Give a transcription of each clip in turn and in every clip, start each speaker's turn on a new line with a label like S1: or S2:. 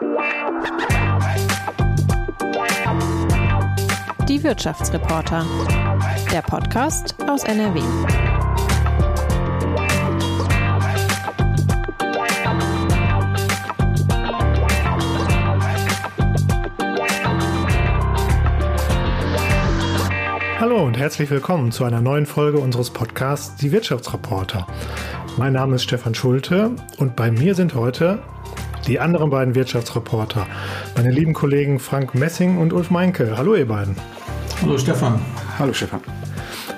S1: Die Wirtschaftsreporter. Der Podcast aus NRW.
S2: Hallo und herzlich willkommen zu einer neuen Folge unseres Podcasts Die Wirtschaftsreporter. Mein Name ist Stefan Schulte und bei mir sind heute die anderen beiden Wirtschaftsreporter, meine lieben Kollegen Frank Messing und Ulf Meinke. Hallo ihr beiden.
S3: Hallo Stefan.
S4: Hallo Stefan.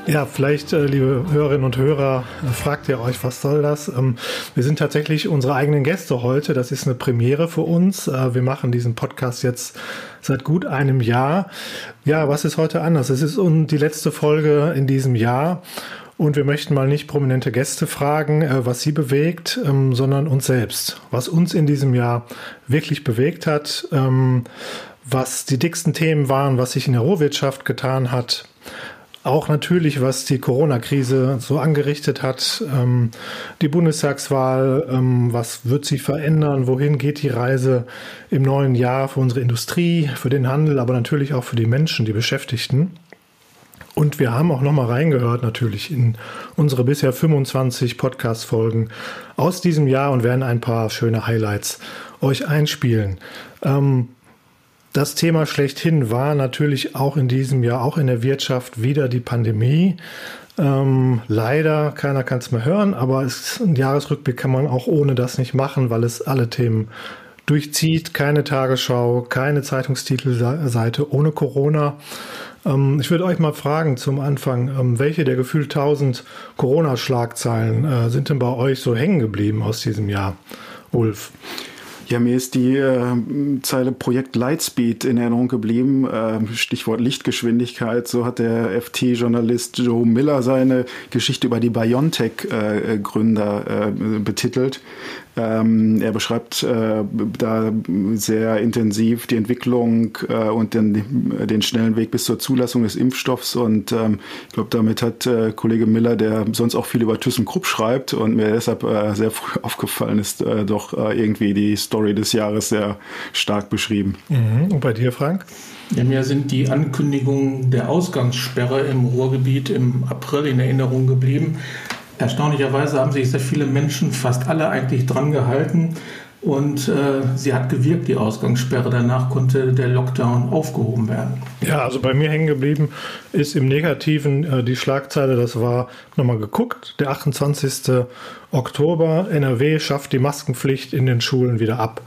S2: Ja, vielleicht, äh, liebe Hörerinnen und Hörer, äh, fragt ihr euch, was soll das? Ähm, wir sind tatsächlich unsere eigenen Gäste heute. Das ist eine Premiere für uns. Äh, wir machen diesen Podcast jetzt seit gut einem Jahr. Ja, was ist heute anders? Es ist die letzte Folge in diesem Jahr. Und wir möchten mal nicht prominente Gäste fragen, was sie bewegt, ähm, sondern uns selbst. Was uns in diesem Jahr wirklich bewegt hat, ähm, was die dicksten Themen waren, was sich in der Rohwirtschaft getan hat, auch natürlich, was die Corona-Krise so angerichtet hat, ähm, die Bundestagswahl, was wird sich verändern, wohin geht die Reise im neuen Jahr für unsere Industrie, für den Handel, aber natürlich auch für die Menschen, die Beschäftigten. Und wir haben auch nochmal reingehört natürlich in unsere bisher 25 Podcast-Folgen aus diesem Jahr und werden ein paar schöne Highlights euch einspielen. Ähm, das Thema schlechthin war natürlich auch in diesem Jahr, auch in der Wirtschaft, wieder die Pandemie. Ähm, leider, keiner kann es mehr hören, aber es, ein Jahresrückblick kann man auch ohne das nicht machen, weil es alle Themen durchzieht. Keine Tagesschau, keine Zeitungstitelseite ohne Corona. Ähm, ich würde euch mal fragen zum Anfang, ähm, welche der gefühlt 1000 Corona-Schlagzeilen äh, sind denn bei euch so hängen geblieben aus diesem Jahr? Ulf.
S4: Ja, mir ist die äh, Zeile Projekt Lightspeed in Erinnerung geblieben. Äh, Stichwort Lichtgeschwindigkeit. So hat der FT-Journalist Joe Miller seine Geschichte über die BioNTech-Gründer äh, äh, betitelt. Ähm, er beschreibt äh, da sehr intensiv die Entwicklung äh, und den, den, schnellen Weg bis zur Zulassung des Impfstoffs. Und ähm, ich glaube, damit hat äh, Kollege Miller, der sonst auch viel über ThyssenKrupp schreibt und mir deshalb äh, sehr früh aufgefallen ist, äh, doch äh, irgendwie die Story des Jahres sehr stark beschrieben.
S2: Mhm. Und bei dir, Frank?
S3: Ja, mir sind die Ankündigungen der Ausgangssperre im Ruhrgebiet im April in Erinnerung geblieben. Erstaunlicherweise haben sich sehr viele Menschen, fast alle eigentlich dran gehalten. Und äh, sie hat gewirkt, die Ausgangssperre. Danach konnte der Lockdown aufgehoben werden.
S2: Ja, also bei mir hängen geblieben ist im Negativen äh, die Schlagzeile, das war nochmal geguckt, der 28. Oktober, NRW schafft die Maskenpflicht in den Schulen wieder ab.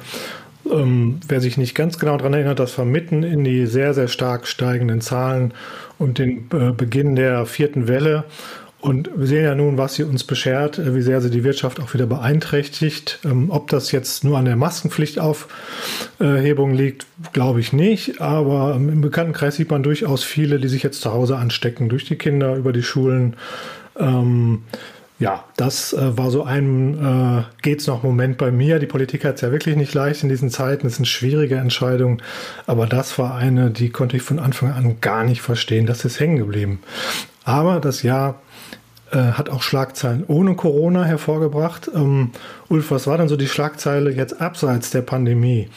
S2: Ähm, wer sich nicht ganz genau daran erinnert, das war mitten in die sehr, sehr stark steigenden Zahlen und den äh, Beginn der vierten Welle. Und wir sehen ja nun, was sie uns beschert, äh, wie sehr sie die Wirtschaft auch wieder beeinträchtigt. Ähm, ob das jetzt nur an der Maskenpflichtaufhebung liegt, glaube ich nicht. Aber im Bekanntenkreis sieht man durchaus viele, die sich jetzt zu Hause anstecken, durch die Kinder, über die Schulen. Ähm, ja, das äh, war so ein äh, geht's noch Moment bei mir. Die Politik hat es ja wirklich nicht leicht in diesen Zeiten. Es sind schwierige Entscheidungen, aber das war eine, die konnte ich von Anfang an gar nicht verstehen. Das ist hängen geblieben. Aber das Jahr äh, hat auch Schlagzeilen ohne Corona hervorgebracht. Ähm, Ulf, was war denn so die Schlagzeile jetzt abseits der Pandemie,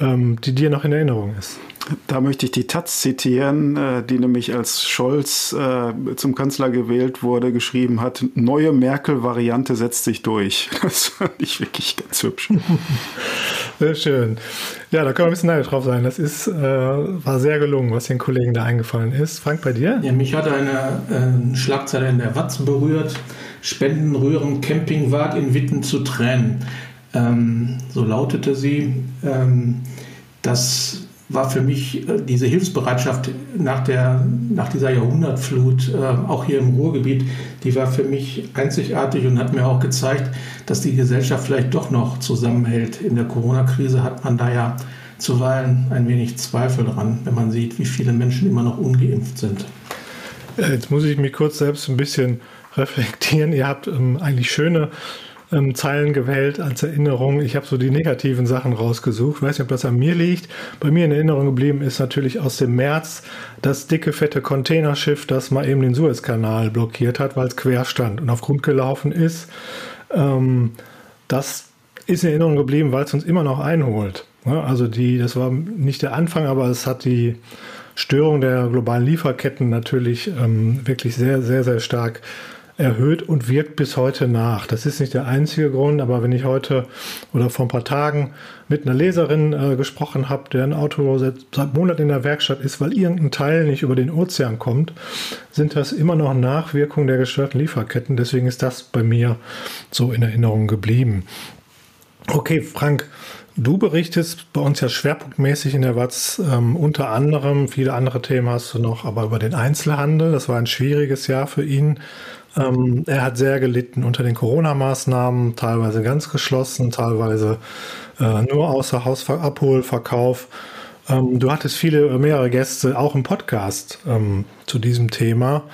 S2: ähm, die dir noch in Erinnerung ist?
S4: Da möchte ich die Taz zitieren, äh, die nämlich als Scholz äh, zum Kanzler gewählt wurde, geschrieben hat, neue Merkel-Variante setzt sich durch. Das fand ich wirklich ganz hübsch.
S2: Sehr schön. Ja, da können wir ein bisschen neidisch drauf sein. Das ist, äh, war sehr gelungen, was den Kollegen da eingefallen ist. Frank, bei dir?
S3: Ja, mich hat eine äh, Schlagzeile in der Watz berührt. Spenden rühren Campingwart in Witten zu Tränen. Ähm, so lautete sie. Ähm, das war für mich äh, diese Hilfsbereitschaft nach, der, nach dieser Jahrhundertflut, äh, auch hier im Ruhrgebiet, die war für mich einzigartig und hat mir auch gezeigt, dass die Gesellschaft vielleicht doch noch zusammenhält. In der Corona-Krise hat man da ja zuweilen ein wenig Zweifel dran, wenn man sieht, wie viele Menschen immer noch ungeimpft sind.
S2: Äh, jetzt muss ich mich kurz selbst ein bisschen reflektieren. Ihr habt ähm, eigentlich schöne ähm, Zeilen gewählt als Erinnerung. Ich habe so die negativen Sachen rausgesucht. Ich weiß nicht, ob das an mir liegt. Bei mir in Erinnerung geblieben ist natürlich aus dem März das dicke, fette Containerschiff, das mal eben den Suezkanal blockiert hat, weil es quer stand und auf Grund gelaufen ist. Ähm, das ist in Erinnerung geblieben, weil es uns immer noch einholt. Also die, das war nicht der Anfang, aber es hat die Störung der globalen Lieferketten natürlich ähm, wirklich sehr, sehr, sehr stark erhöht und wirkt bis heute nach. Das ist nicht der einzige Grund, aber wenn ich heute oder vor ein paar Tagen mit einer Leserin äh, gesprochen habe, der ein Auto seit, seit Monaten in der Werkstatt ist, weil irgendein Teil nicht über den Ozean kommt, sind das immer noch Nachwirkungen der gestörten Lieferketten. Deswegen ist das bei mir so in Erinnerung geblieben. Okay, Frank, Du berichtest bei uns ja schwerpunktmäßig in der Watz ähm, unter anderem, viele andere Themen hast du noch, aber über den Einzelhandel. Das war ein schwieriges Jahr für ihn. Ähm, er hat sehr gelitten unter den Corona-Maßnahmen, teilweise ganz geschlossen, teilweise äh, nur außer Haus Abholverkauf. Ähm, du hattest viele, mehrere Gäste auch im Podcast ähm, zu diesem Thema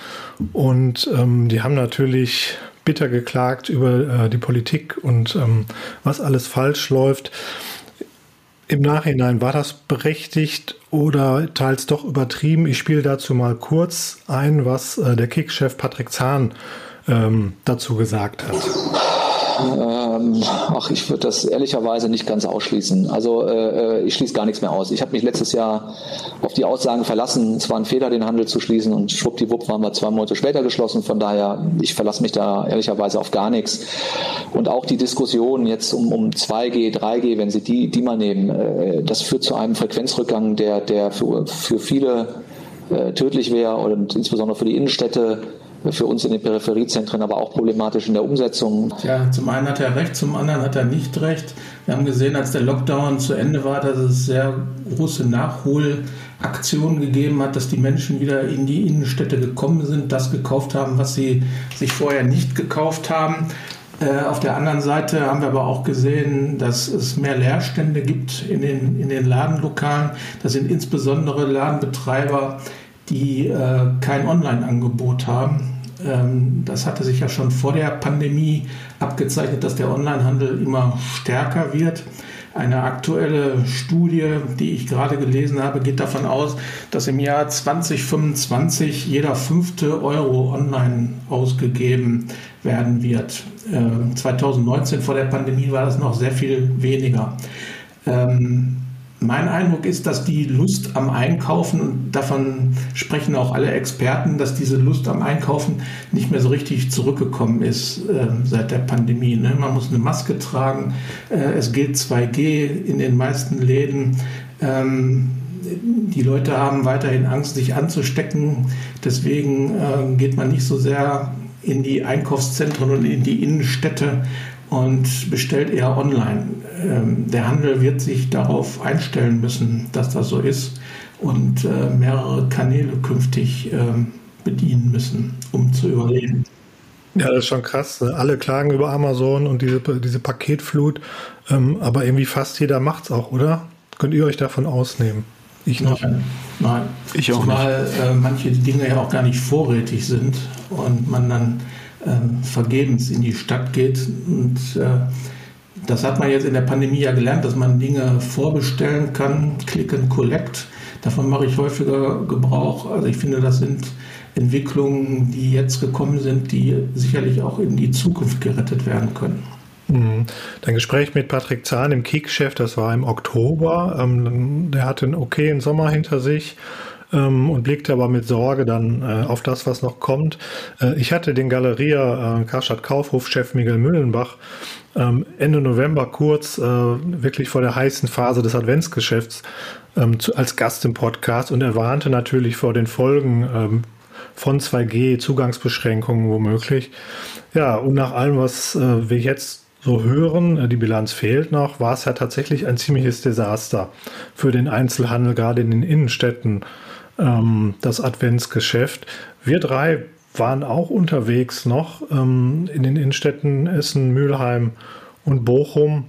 S2: und ähm, die haben natürlich bitter geklagt über äh, die Politik und ähm, was alles falsch läuft. Im Nachhinein war das berechtigt oder teils doch übertrieben? Ich spiele dazu mal kurz ein, was äh, der Kickchef Patrick Zahn ähm, dazu gesagt hat.
S5: Ähm, ach, ich würde das ehrlicherweise nicht ganz ausschließen. Also äh, äh ich schließe gar nichts mehr aus. Ich habe mich letztes Jahr auf die Aussagen verlassen, es war ein Fehler, den Handel zu schließen und schwuppdiwupp waren wir zwei Monate später geschlossen. Von daher, ich verlasse mich da ehrlicherweise auf gar nichts. Und auch die Diskussion jetzt um, um 2G, 3G, wenn Sie die, die mal nehmen, äh, das führt zu einem Frequenzrückgang, der, der für, für viele äh, tödlich wäre und insbesondere für die Innenstädte für uns in den Peripheriezentren aber auch problematisch in der Umsetzung.
S3: Ja, zum einen hat er recht, zum anderen hat er nicht recht. Wir haben gesehen, als der Lockdown zu Ende war, dass es sehr große Nachholaktionen gegeben hat, dass die Menschen wieder in die Innenstädte gekommen sind, das gekauft haben, was sie sich vorher nicht gekauft haben. Äh, auf der anderen Seite haben wir aber auch gesehen, dass es mehr Leerstände gibt in den, in den Ladenlokalen. Das sind insbesondere Ladenbetreiber, die äh, kein Online-Angebot haben. Ähm, das hatte sich ja schon vor der Pandemie abgezeichnet, dass der Onlinehandel immer stärker wird. Eine aktuelle Studie, die ich gerade gelesen habe, geht davon aus, dass im Jahr 2025 jeder fünfte Euro online ausgegeben werden wird. 2019 ähm, vor der Pandemie war das noch sehr viel weniger. Ähm, mein Eindruck ist, dass die Lust am Einkaufen, und davon sprechen auch alle Experten, dass diese Lust am Einkaufen nicht mehr so richtig zurückgekommen ist äh, seit der Pandemie. Ne? Man muss eine Maske tragen, äh, es gilt 2G in den meisten Läden. Ähm, die Leute haben weiterhin Angst, sich anzustecken. Deswegen äh, geht man nicht so sehr in die Einkaufszentren und in die Innenstädte und bestellt eher online. Ähm, der Handel wird sich darauf einstellen müssen, dass das so ist und äh, mehrere Kanäle künftig ähm, bedienen müssen, um zu überleben.
S2: Ja, das ist schon krass. Ne? Alle klagen über Amazon und diese, diese Paketflut, ähm, aber irgendwie fast jeder macht es auch, oder? Könnt ihr euch davon ausnehmen?
S3: Ich nicht. Nein, nein. Ich auch Zumal nicht. Äh, manche Dinge ja auch gar nicht vorrätig sind und man dann äh, vergebens in die Stadt geht und äh, das hat man jetzt in der Pandemie ja gelernt, dass man Dinge vorbestellen kann, Click and Collect. Davon mache ich häufiger Gebrauch. Also ich finde, das sind Entwicklungen, die jetzt gekommen sind, die sicherlich auch in die Zukunft gerettet werden können.
S2: Mhm. Dein Gespräch mit Patrick Zahn im Kick-Chef, das war im Oktober. Ähm, der hatte einen okayen Sommer hinter sich ähm, und blickte aber mit Sorge dann äh, auf das, was noch kommt. Äh, ich hatte den Galeria äh, Karstadt Kaufhof-Chef Miguel Müllenbach ähm, Ende November kurz, äh, wirklich vor der heißen Phase des Adventsgeschäfts, ähm, zu, als Gast im Podcast und er warnte natürlich vor den Folgen ähm, von 2G, Zugangsbeschränkungen womöglich. Ja, und nach allem, was äh, wir jetzt so hören, äh, die Bilanz fehlt noch, war es ja tatsächlich ein ziemliches Desaster für den Einzelhandel, gerade in den Innenstädten ähm, das Adventsgeschäft. Wir drei waren auch unterwegs noch ähm, in den Innenstädten Essen, Mülheim und Bochum,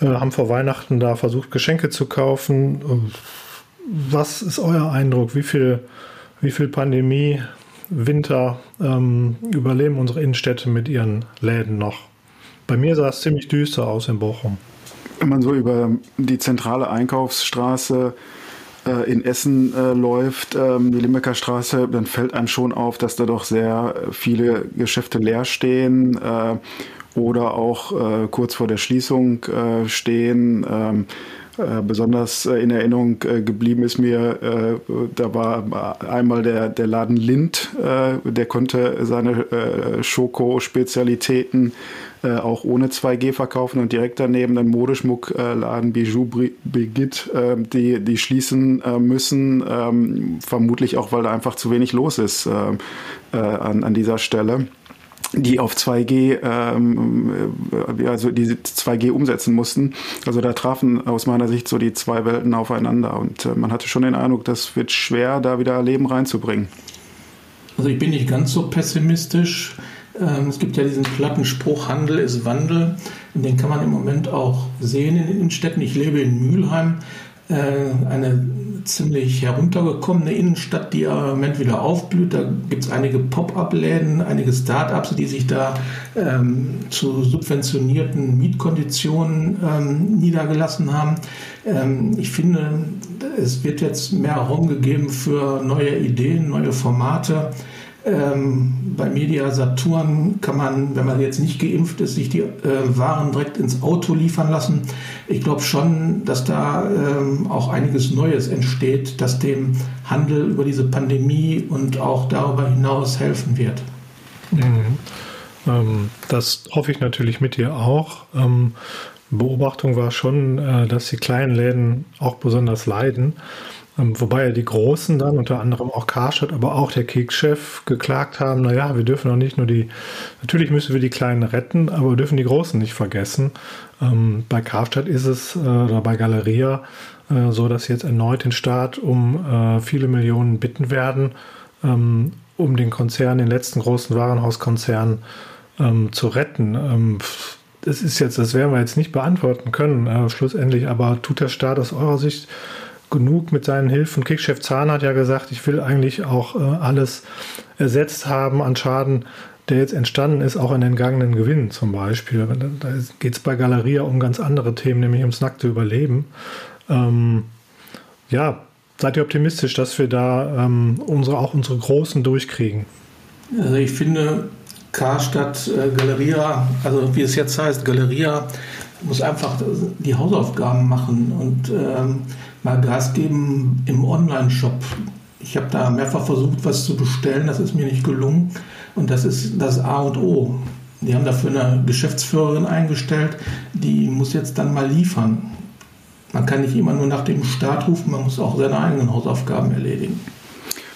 S2: äh, haben vor Weihnachten da versucht, Geschenke zu kaufen. Ähm, was ist euer Eindruck? Wie viel, wie viel Pandemie, Winter ähm, überleben unsere Innenstädte mit ihren Läden noch? Bei mir sah es ziemlich düster aus in Bochum.
S4: Wenn man so über die zentrale Einkaufsstraße äh, in Essen äh, läuft, ähm, die Limbecker Straße, dann fällt einem schon auf, dass da doch sehr viele Geschäfte leer stehen äh, oder auch äh, kurz vor der Schließung äh, stehen. Ähm, Äh, besonders äh, in Erinnerung äh, geblieben ist mir, äh, da war einmal der, der Laden Lind, der konnte seine Schoko-Spezialitäten auch ohne 2G verkaufen und direkt daneben den Modeschmuckladen Bijou Brigitte, die, die schließen müssen, ähm, vermutlich auch, weil da einfach zu wenig los ist an, an dieser Stelle die auf 2G, ähm, äh, also die 2G umsetzen mussten. Also da trafen aus meiner Sicht so die zwei Welten aufeinander und äh, man hatte schon den Eindruck, das wird schwer, da wieder Leben reinzubringen.
S3: Also ich bin nicht ganz so pessimistisch. Ähm, es gibt ja diesen platten Spruch, Handel ist Wandel. Und den kann man im Moment auch sehen in den Städten. Ich lebe in Mülheim, äh, eine ziemlich heruntergekommene Innenstadt, die im Moment wieder aufblüht. Da gibt es einige Pop-up-Läden, einige Start-ups, die sich da ähm, zu subventionierten Mietkonditionen ähm, niedergelassen haben. Ähm, ich finde, es wird jetzt mehr Raum gegeben für neue Ideen, neue Formate. Ähm, bei Media Saturn kann man, wenn man jetzt nicht geimpft ist, sich die äh, Waren direkt ins Auto liefern lassen. Ich glaube schon, dass da ähm, auch einiges Neues entsteht, das dem Handel über diese Pandemie und auch darüber hinaus helfen wird.
S2: Mhm. Ähm, das hoffe ich natürlich mit dir auch. Ähm, Beobachtung war schon, äh, dass die kleinen Läden auch besonders leiden. Ähm, wobei ja die Großen dann, unter anderem auch Karstadt, aber auch der Kekschef geklagt haben, naja, wir dürfen auch nicht nur die, natürlich müssen wir die Kleinen retten, aber wir dürfen die Großen nicht vergessen. Ähm, bei Karstadt ist es, äh, oder bei Galeria, äh, so, dass jetzt erneut den Staat um äh, viele Millionen bitten werden, ähm, um den Konzern, den letzten großen Warenhauskonzern ähm, zu retten. Ähm, das ist jetzt, das werden wir jetzt nicht beantworten können, äh, schlussendlich, aber tut der Staat aus eurer Sicht genug mit seinen Hilfen. Kickchef Zahn hat ja gesagt, ich will eigentlich auch äh, alles ersetzt haben an Schaden, der jetzt entstanden ist, auch an entgangenen Gewinnen zum Beispiel. Da geht es bei Galeria um ganz andere Themen, nämlich ums nackte Überleben. Ähm, ja, seid ihr optimistisch, dass wir da ähm, unsere, auch unsere Großen durchkriegen?
S3: Also ich finde, Karstadt, äh, Galeria, also wie es jetzt heißt, Galeria muss einfach die Hausaufgaben machen und ähm, mal Gas geben im Online-Shop. Ich habe da mehrfach versucht, was zu bestellen, das ist mir nicht gelungen und das ist das A und O. Die haben dafür eine Geschäftsführerin eingestellt, die muss jetzt dann mal liefern. Man kann nicht immer nur nach dem Start rufen, man muss auch seine eigenen Hausaufgaben erledigen.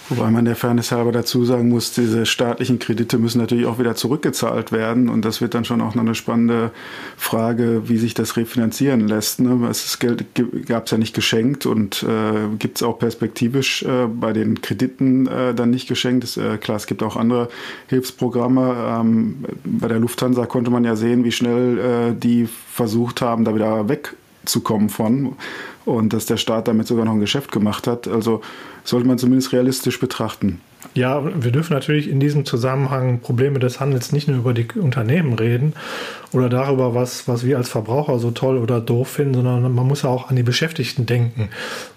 S4: Wobei man der Fairness halber dazu sagen muss, diese staatlichen Kredite müssen natürlich auch wieder zurückgezahlt werden. Und das wird dann schon auch noch eine spannende Frage, wie sich das refinanzieren lässt. Ne? Das Geld gab es ja nicht geschenkt und äh, gibt es auch perspektivisch äh, bei den Krediten äh, dann nicht geschenkt. Das, äh, klar, es gibt auch andere Hilfsprogramme. Ähm, bei der Lufthansa konnte man ja sehen, wie schnell äh, die versucht haben, da wieder wegzukommen von und dass der Staat damit sogar noch ein Geschäft gemacht hat. Also sollte man zumindest realistisch betrachten.
S2: Ja, wir dürfen natürlich in diesem Zusammenhang Probleme des Handels nicht nur über die Unternehmen reden oder darüber, was, was wir als Verbraucher so toll oder doof finden, sondern man muss ja auch an die Beschäftigten denken.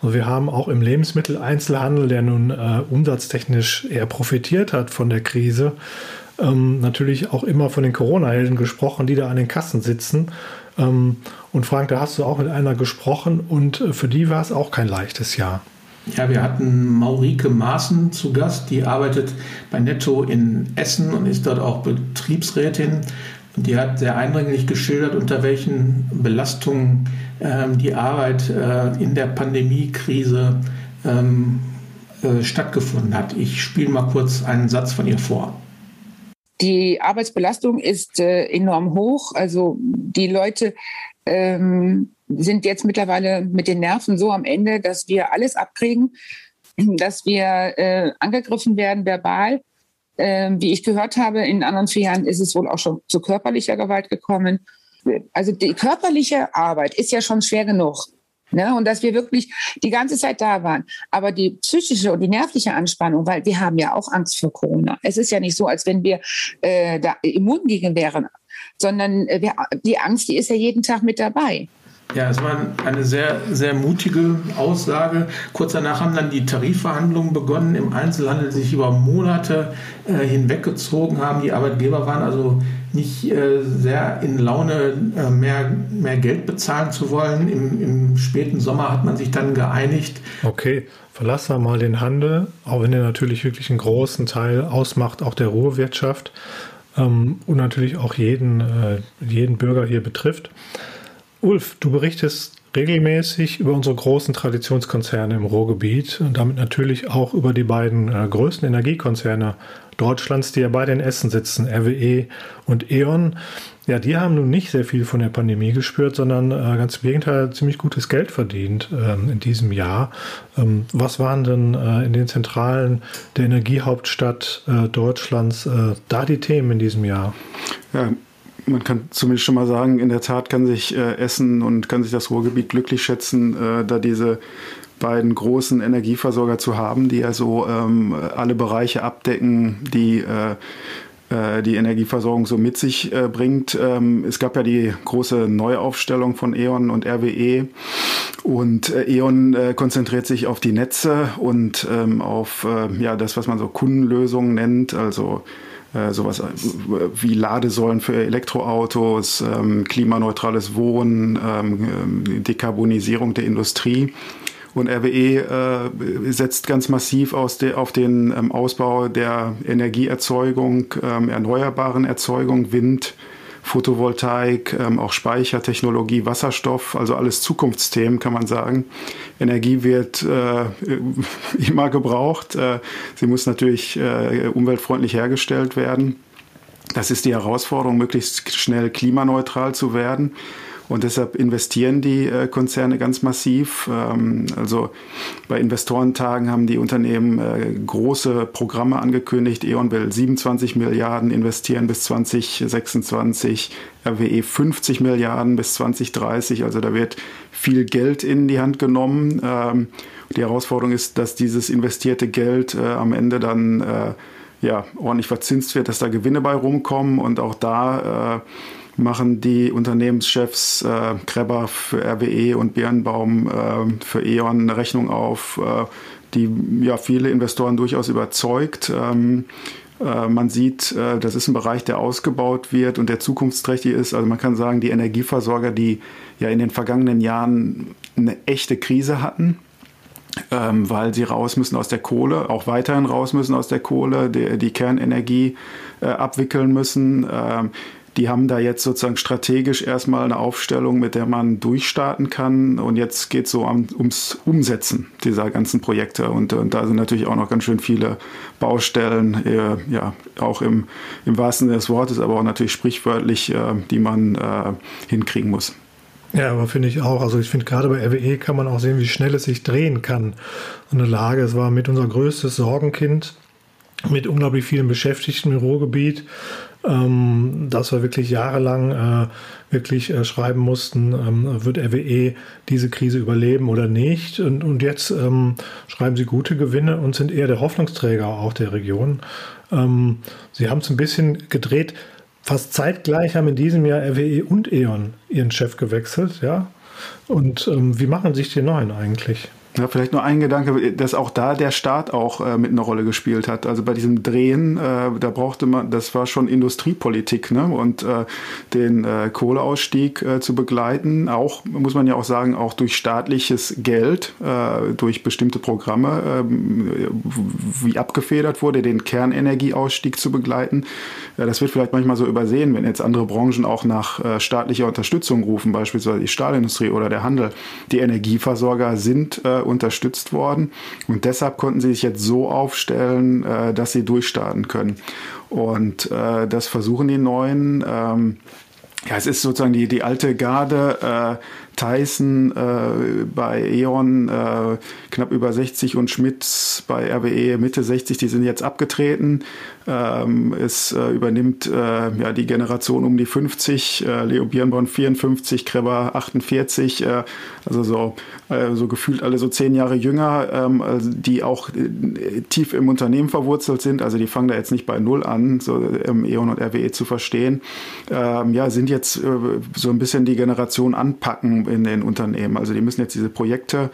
S2: Und wir haben auch im Lebensmitteleinzelhandel, der nun äh, umsatztechnisch eher profitiert hat von der Krise, ähm, natürlich auch immer von den Corona-Helden gesprochen, die da an den Kassen sitzen. Ähm, und Frank, da hast du auch mit einer gesprochen und äh, für die war es auch kein leichtes Jahr.
S3: Ja, wir hatten Maurike Maaßen zu Gast, die arbeitet bei Netto in Essen und ist dort auch Betriebsrätin. Und die hat sehr eindringlich geschildert, unter welchen Belastungen ähm, die Arbeit äh, in der Pandemiekrise ähm, äh, stattgefunden hat. Ich spiele mal kurz einen Satz von ihr vor.
S6: Die Arbeitsbelastung ist äh, enorm hoch. Also die Leute ähm, sind jetzt mittlerweile mit den Nerven so am Ende, dass wir alles abkriegen, dass wir äh, angegriffen werden verbal. Ähm, wie ich gehört habe, in anderen vier Jahren ist es wohl auch schon zu körperlicher Gewalt gekommen. Also die körperliche Arbeit ist ja schon schwer genug. Ne? Und dass wir wirklich die ganze Zeit da waren. Aber die psychische und die nervliche Anspannung, weil wir haben ja auch Angst vor Corona. Es ist ja nicht so, als wenn wir äh, da immun gegen wären, sondern äh, wir, die Angst, die ist ja jeden Tag mit dabei.
S3: Ja, es war eine sehr, sehr mutige Aussage. Kurz danach haben dann die Tarifverhandlungen begonnen, im Einzelhandel sich über Monate äh, hinweggezogen haben. Die Arbeitgeber waren also nicht äh, sehr in Laune, äh, mehr, mehr Geld bezahlen zu wollen. Im, Im späten Sommer hat man sich dann geeinigt.
S2: Okay, verlassen wir mal den Handel, auch wenn er natürlich wirklich einen großen Teil ausmacht, auch der Ruhrwirtschaft ähm, und natürlich auch jeden, äh, jeden Bürger hier betrifft. Ulf, du berichtest regelmäßig über unsere großen Traditionskonzerne im Ruhrgebiet und damit natürlich auch über die beiden äh, größten Energiekonzerne Deutschlands, die ja beide in Essen sitzen, RWE und E.ON. Ja, die haben nun nicht sehr viel von der Pandemie gespürt, sondern äh, ganz im Gegenteil ziemlich gutes Geld verdient ähm, in diesem Jahr. Ähm, was waren denn äh, in den Zentralen der Energiehauptstadt äh, Deutschlands äh, da die Themen in diesem Jahr?
S4: Ja, man kann zumindest schon mal sagen, in der Tat kann sich äh, Essen und kann sich das Ruhrgebiet glücklich schätzen, äh, da diese beiden großen Energieversorger zu haben, die also ähm, alle Bereiche abdecken, die äh, äh die Energieversorgung so mit sich äh, bringt. Ähm, es gab ja die große Neuaufstellung von E.ON und RWE und äh, E.ON äh, konzentriert sich auf die Netze und ähm, auf äh, ja, das, was man so Kundenlösungen nennt, also äh, sowas äh, wie Ladesäulen für Elektroautos, ähm, klimaneutrales Wohnen, ähm, ähm, Dekarbonisierung der Industrie. Und RWE äh, setzt ganz massiv de, auf den ähm, Ausbau der Energieerzeugung, ähm, erneuerbaren Erzeugung, Wind, Photovoltaik, ähm, auch Speichertechnologie, Wasserstoff, also alles Zukunftsthemen, kann man sagen. Energie wird äh, immer gebraucht. Äh, sie muss natürlich äh, umweltfreundlich hergestellt werden. Das ist die Herausforderung, möglichst schnell klimaneutral zu werden. Und deshalb investieren die äh, Konzerne ganz massiv. Ähm, also bei Investorentagen haben die Unternehmen äh, große Programme angekündigt. E.ON will 27 Milliarden investieren bis 2026, RWE 50 Milliarden bis 2030. Also da wird viel Geld in die Hand genommen. Ähm, die Herausforderung ist, dass dieses investierte Geld äh, am Ende dann äh, ja, ordentlich verzinst wird, dass da Gewinne bei rumkommen und auch da äh, machen die Unternehmenschefs äh, Kreber für RWE und Birnbaum äh, für E.ON eine Rechnung auf, äh, die ja viele Investoren durchaus überzeugt. Ähm, äh, man sieht, äh, das ist ein Bereich, der ausgebaut wird und der zukunftsträchtig ist. Also man kann sagen, die Energieversorger, die ja in den vergangenen Jahren eine echte Krise hatten, ähm, weil sie raus müssen aus der Kohle, auch weiterhin raus müssen aus der Kohle, die, Kernenergie äh, abwickeln müssen. Ähm, die haben da jetzt sozusagen strategisch erstmal eine Aufstellung, mit der man durchstarten kann. Und jetzt geht es so um, ums Umsetzen dieser ganzen Projekte. Und, und, da sind natürlich auch noch ganz schön viele Baustellen, äh, ja, auch im, im wahrsten Sinne des Wortes, aber auch natürlich sprichwörtlich, äh, die man äh, hinkriegen muss.
S2: Ja, aber finde ich auch. Also ich finde gerade bei RWE kann man auch sehen, wie schnell es sich drehen kann. Eine Lage, es war mit unser größtes Sorgenkind mit unglaublich vielen Beschäftigten im Ruhrgebiet ähm, dass wir wirklich jahrelang äh, wirklich äh, schreiben mussten, ähm, wird RWE diese Krise überleben oder nicht. Und, und jetzt ähm, schreiben sie gute Gewinne und sind eher der Hoffnungsträger auch der Region. Ähm, sie haben es ein bisschen gedreht. Fast zeitgleich haben in diesem Jahr RWE und E.ON ihren Chef gewechselt, ja. Und ähm, wie machen sich die neuen eigentlich?
S4: Ja, vielleicht nur ein Gedanke, dass auch da der Staat auch äh, mit einer Rolle gespielt hat. Also bei diesem Drehen, äh, da brauchte man, das war schon Industriepolitik, ne? Und äh, den äh, Kohleausstieg äh, zu begleiten, auch muss man ja auch sagen, auch durch staatliches Geld, äh, durch bestimmte Programme, äh, wie abgefedert wurde, den Kernenergieausstieg zu begleiten. Äh, das wird vielleicht manchmal so übersehen, wenn jetzt andere Branchen auch nach äh, staatlicher Unterstützung rufen, beispielsweise die Stahlindustrie oder der Handel. Die Energieversorger sind äh, unterstützt worden. Und deshalb konnten sie sich jetzt so aufstellen, äh, dass sie durchstarten können. Und äh, das versuchen die Neuen. Ähm, ja, es ist sozusagen die, die alte Garde. Tyson äh, bei E.ON äh, knapp über 60 und Schmidt bei RWE Mitte 60, die sind jetzt abgetreten. Ähm, es äh, übernimmt äh, ja, die Generation um die 50, äh, Leo Birnbaum 54, Kreber 48, äh, also so, äh, so gefühlt alle so zehn Jahre jünger, ähm, also die auch tief im Unternehmen verwurzelt sind. Also die fangen da jetzt nicht bei Null an, so ähm, E.ON und RWE zu verstehen. Ähm, ja, sind jetzt so ein bisschen die Generation anpacken in den Unternehmen. Also die müssen jetzt diese Projekte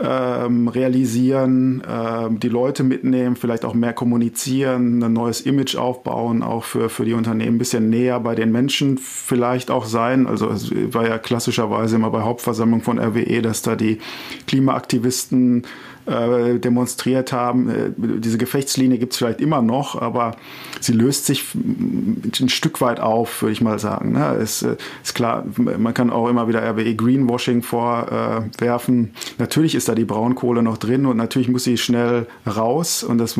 S4: ähm, realisieren, ähm, die Leute mitnehmen, vielleicht auch mehr kommunizieren, ein neues Image aufbauen, auch für, für die Unternehmen ein bisschen näher bei den Menschen vielleicht auch sein. Also es war ja klassischerweise immer bei Hauptversammlung von RWE, dass da die Klimaaktivisten äh, demonstriert haben. Äh, diese Gefechtslinie gibt es vielleicht immer noch, aber sie löst sich ein Stück weit auf, würde ich mal sagen. Ne? Ist, äh, ist klar, man kann auch immer wieder RWE Greenwashing vorwerfen. natürlich ist da die Braunkohle noch drin und natürlich muss sie schnell raus und das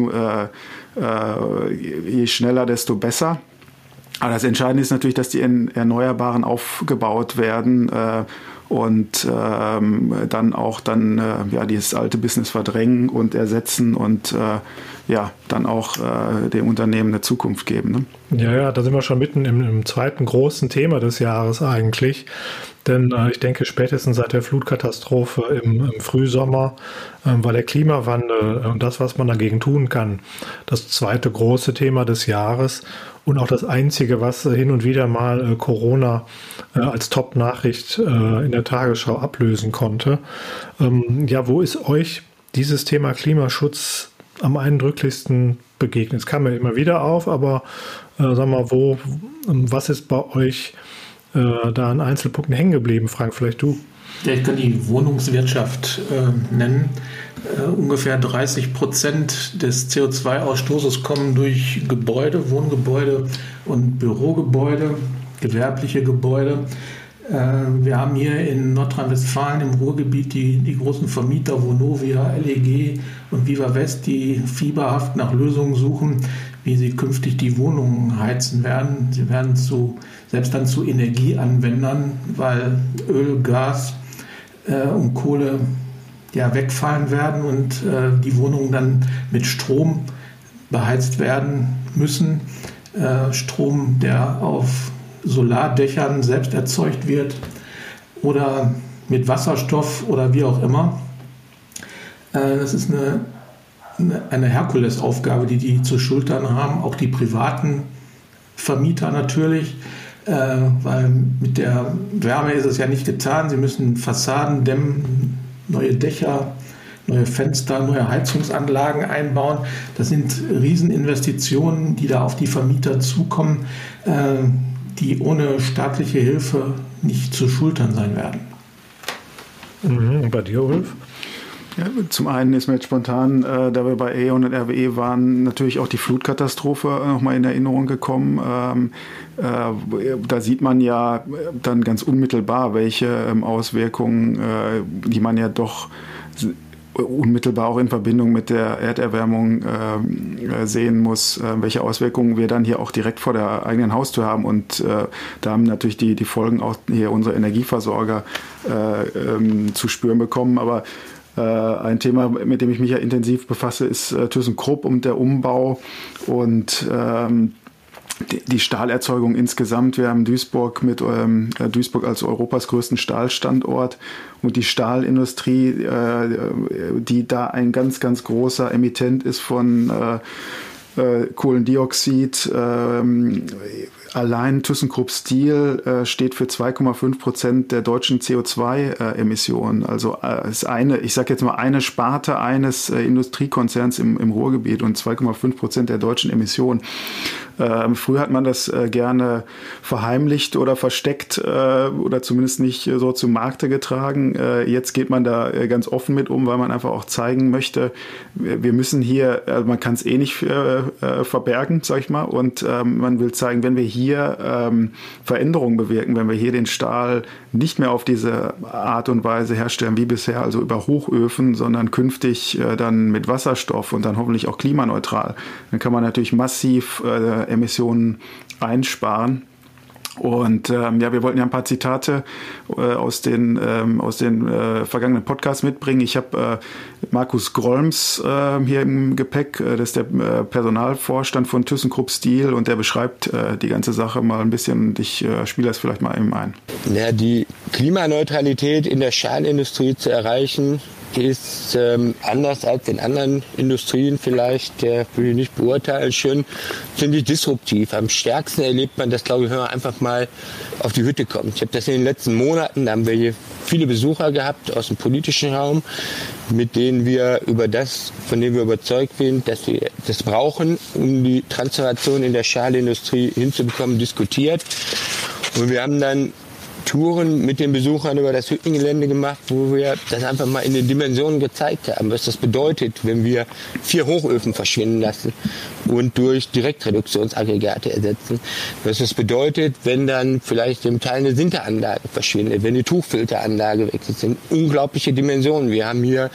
S4: je schneller, desto besser. Aber das Entscheidende ist natürlich, dass die Erneuerbaren aufgebaut werden äh, und ähm, dann auch dann äh, ja dieses alte Business verdrängen und ersetzen und äh, ja dann auch äh, dem Unternehmen eine Zukunft geben.
S2: Ne? Ja, ja, da sind wir schon mitten im, im zweiten großen Thema des Jahres eigentlich. Denn äh, ich denke, spätestens seit der Flutkatastrophe im, im Frühsommer äh, war der Klimawandel und das, was man dagegen tun kann, das zweite große Thema des Jahres und auch das Einzige, was hin und wieder mal äh, Corona äh, als Top-Nachricht äh, in der Tagesschau ablösen konnte. Ähm, ja, wo ist euch dieses Thema Klimaschutz am eindrücklichsten begegnet? Es kam ja immer wieder auf, aber äh, sag mal, wo, ähm, was ist bei euch äh, da an Einzelpunkten hängen geblieben? Frank, vielleicht du.
S3: Ja, ich kann die Wohnungswirtschaft äh, nennen. Äh, ungefähr 30 Prozent des CO2-Ausstoßes kommen durch Gebäude, Wohngebäude und Bürogebäude, gewerbliche Gebäude. Äh, wir haben hier in Nordrhein-Westfalen im Ruhrgebiet die, die großen Vermieter Vonovia, LEG und Viva West, die fieberhaft nach Lösungen suchen, wie sie künftig die Wohnungen heizen werden. Sie werden zu, selbst dann zu Energieanwendern, weil Öl, Gas äh, und Kohle ja, wegfallen werden und äh, die Wohnungen dann mit Strom beheizt werden müssen. Äh, Strom, der auf Solardächern selbst erzeugt wird oder mit Wasserstoff oder wie auch immer. Äh, das ist eine, eine Herkulesaufgabe, die die zu schultern haben, auch die privaten Vermieter natürlich, äh, weil mit der Wärme ist es ja nicht getan. Sie müssen Fassaden dämmen, neue Dächer, neue Fenster, neue Heizungsanlagen einbauen. Das sind Rieseninvestitionen, die da auf die Vermieter zukommen, äh, die ohne staatliche Hilfe nicht zu schultern sein werden.
S2: Mhm, bei dir, Ulf?
S4: Ja, zum einen ist mir jetzt spontan, äh, da wir bei E.ON und RWE waren, natürlich auch die Flutkatastrophe nochmal in Erinnerung gekommen. Ähm, äh, da sieht man ja dann ganz unmittelbar, welche ähm, Auswirkungen, äh, die man ja doch unmittelbar auch in Verbindung mit der Erderwärmung äh, sehen muss, äh, welche Auswirkungen wir dann hier auch direkt vor der eigenen Haustür haben. Und äh, da haben natürlich die, die Folgen auch hier unsere Energieversorger äh, ähm, zu spüren bekommen. Aber äh, ein Thema, mit dem ich mich ja intensiv befasse, ist äh, ThyssenKrupp und der Umbau und ähm, die Stahlerzeugung insgesamt. Wir haben Duisburg mit ähm, äh, Duisburg als Europas größten Stahlstandort und die Stahlindustrie, äh, die da ein ganz, ganz großer Emittent ist von äh, äh Kohlendioxid, ähm, Allein ThyssenKrupp Steel äh, steht für 2,5 Prozent der deutschen CO2-Emissionen. Äh, also ist eine, ich sage jetzt mal eine Sparte eines Industriekonzerns im, im Ruhrgebiet und 2,5 Prozent der deutschen Emissionen. Ähm, früher hat man das äh, gerne verheimlicht oder versteckt äh, oder zumindest nicht so zum Markte getragen. Äh, jetzt geht man da äh, ganz offen mit um, weil man einfach auch zeigen möchte, wir müssen hier, also man kann es eh nicht äh, äh, verbergen, sag ich mal, und ähm, man will zeigen, wenn wir hier ähm, Veränderungen bewirken, wenn wir hier den Stahl nicht mehr auf diese Art und Weise herstellen wie bisher, also über Hochöfen, sondern künftig dann mit Wasserstoff und dann hoffentlich auch klimaneutral, dann kann man natürlich massiv Emissionen einsparen. Und ähm, ja, wir wollten ja ein paar Zitate äh, aus den, ähm, aus den äh, vergangenen Podcasts mitbringen. Ich habe äh, Markus Grolms äh, hier im Gepäck, äh, das ist der äh, Personalvorstand von ThyssenKrupp Steel und der beschreibt äh, die ganze Sache mal ein bisschen ich äh, spiele das vielleicht mal eben ein.
S7: Ja, die Klimaneutralität in der Stahlindustrie zu erreichen, ist ähm, anders als in anderen Industrien vielleicht, der will ich nicht beurteilen, schön ziemlich disruptiv. Am stärksten erlebt man das, glaube ich, wenn man einfach mal auf die Hütte kommt. Ich habe das in den letzten Monaten, da haben wir hier viele Besucher gehabt aus dem politischen Raum, mit denen wir über das, von dem wir überzeugt sind, dass wir das brauchen, um die Transformation in der Stahlindustrie hinzubekommen, diskutiert. Und wir haben dann Touren mit den Besuchern über das Hüttengelände gemacht, wo wir das einfach mal in den Dimensionen gezeigt haben, was das bedeutet, wenn wir vier Hochöfen verschwinden lassen und durch Direktreduktionsaggregate ersetzen. Was das bedeutet, wenn dann vielleicht im Teil eine Sinteranlage verschwindet, wenn die Tuchfilteranlage weg ist. Das sind unglaubliche Dimensionen. Wir haben hier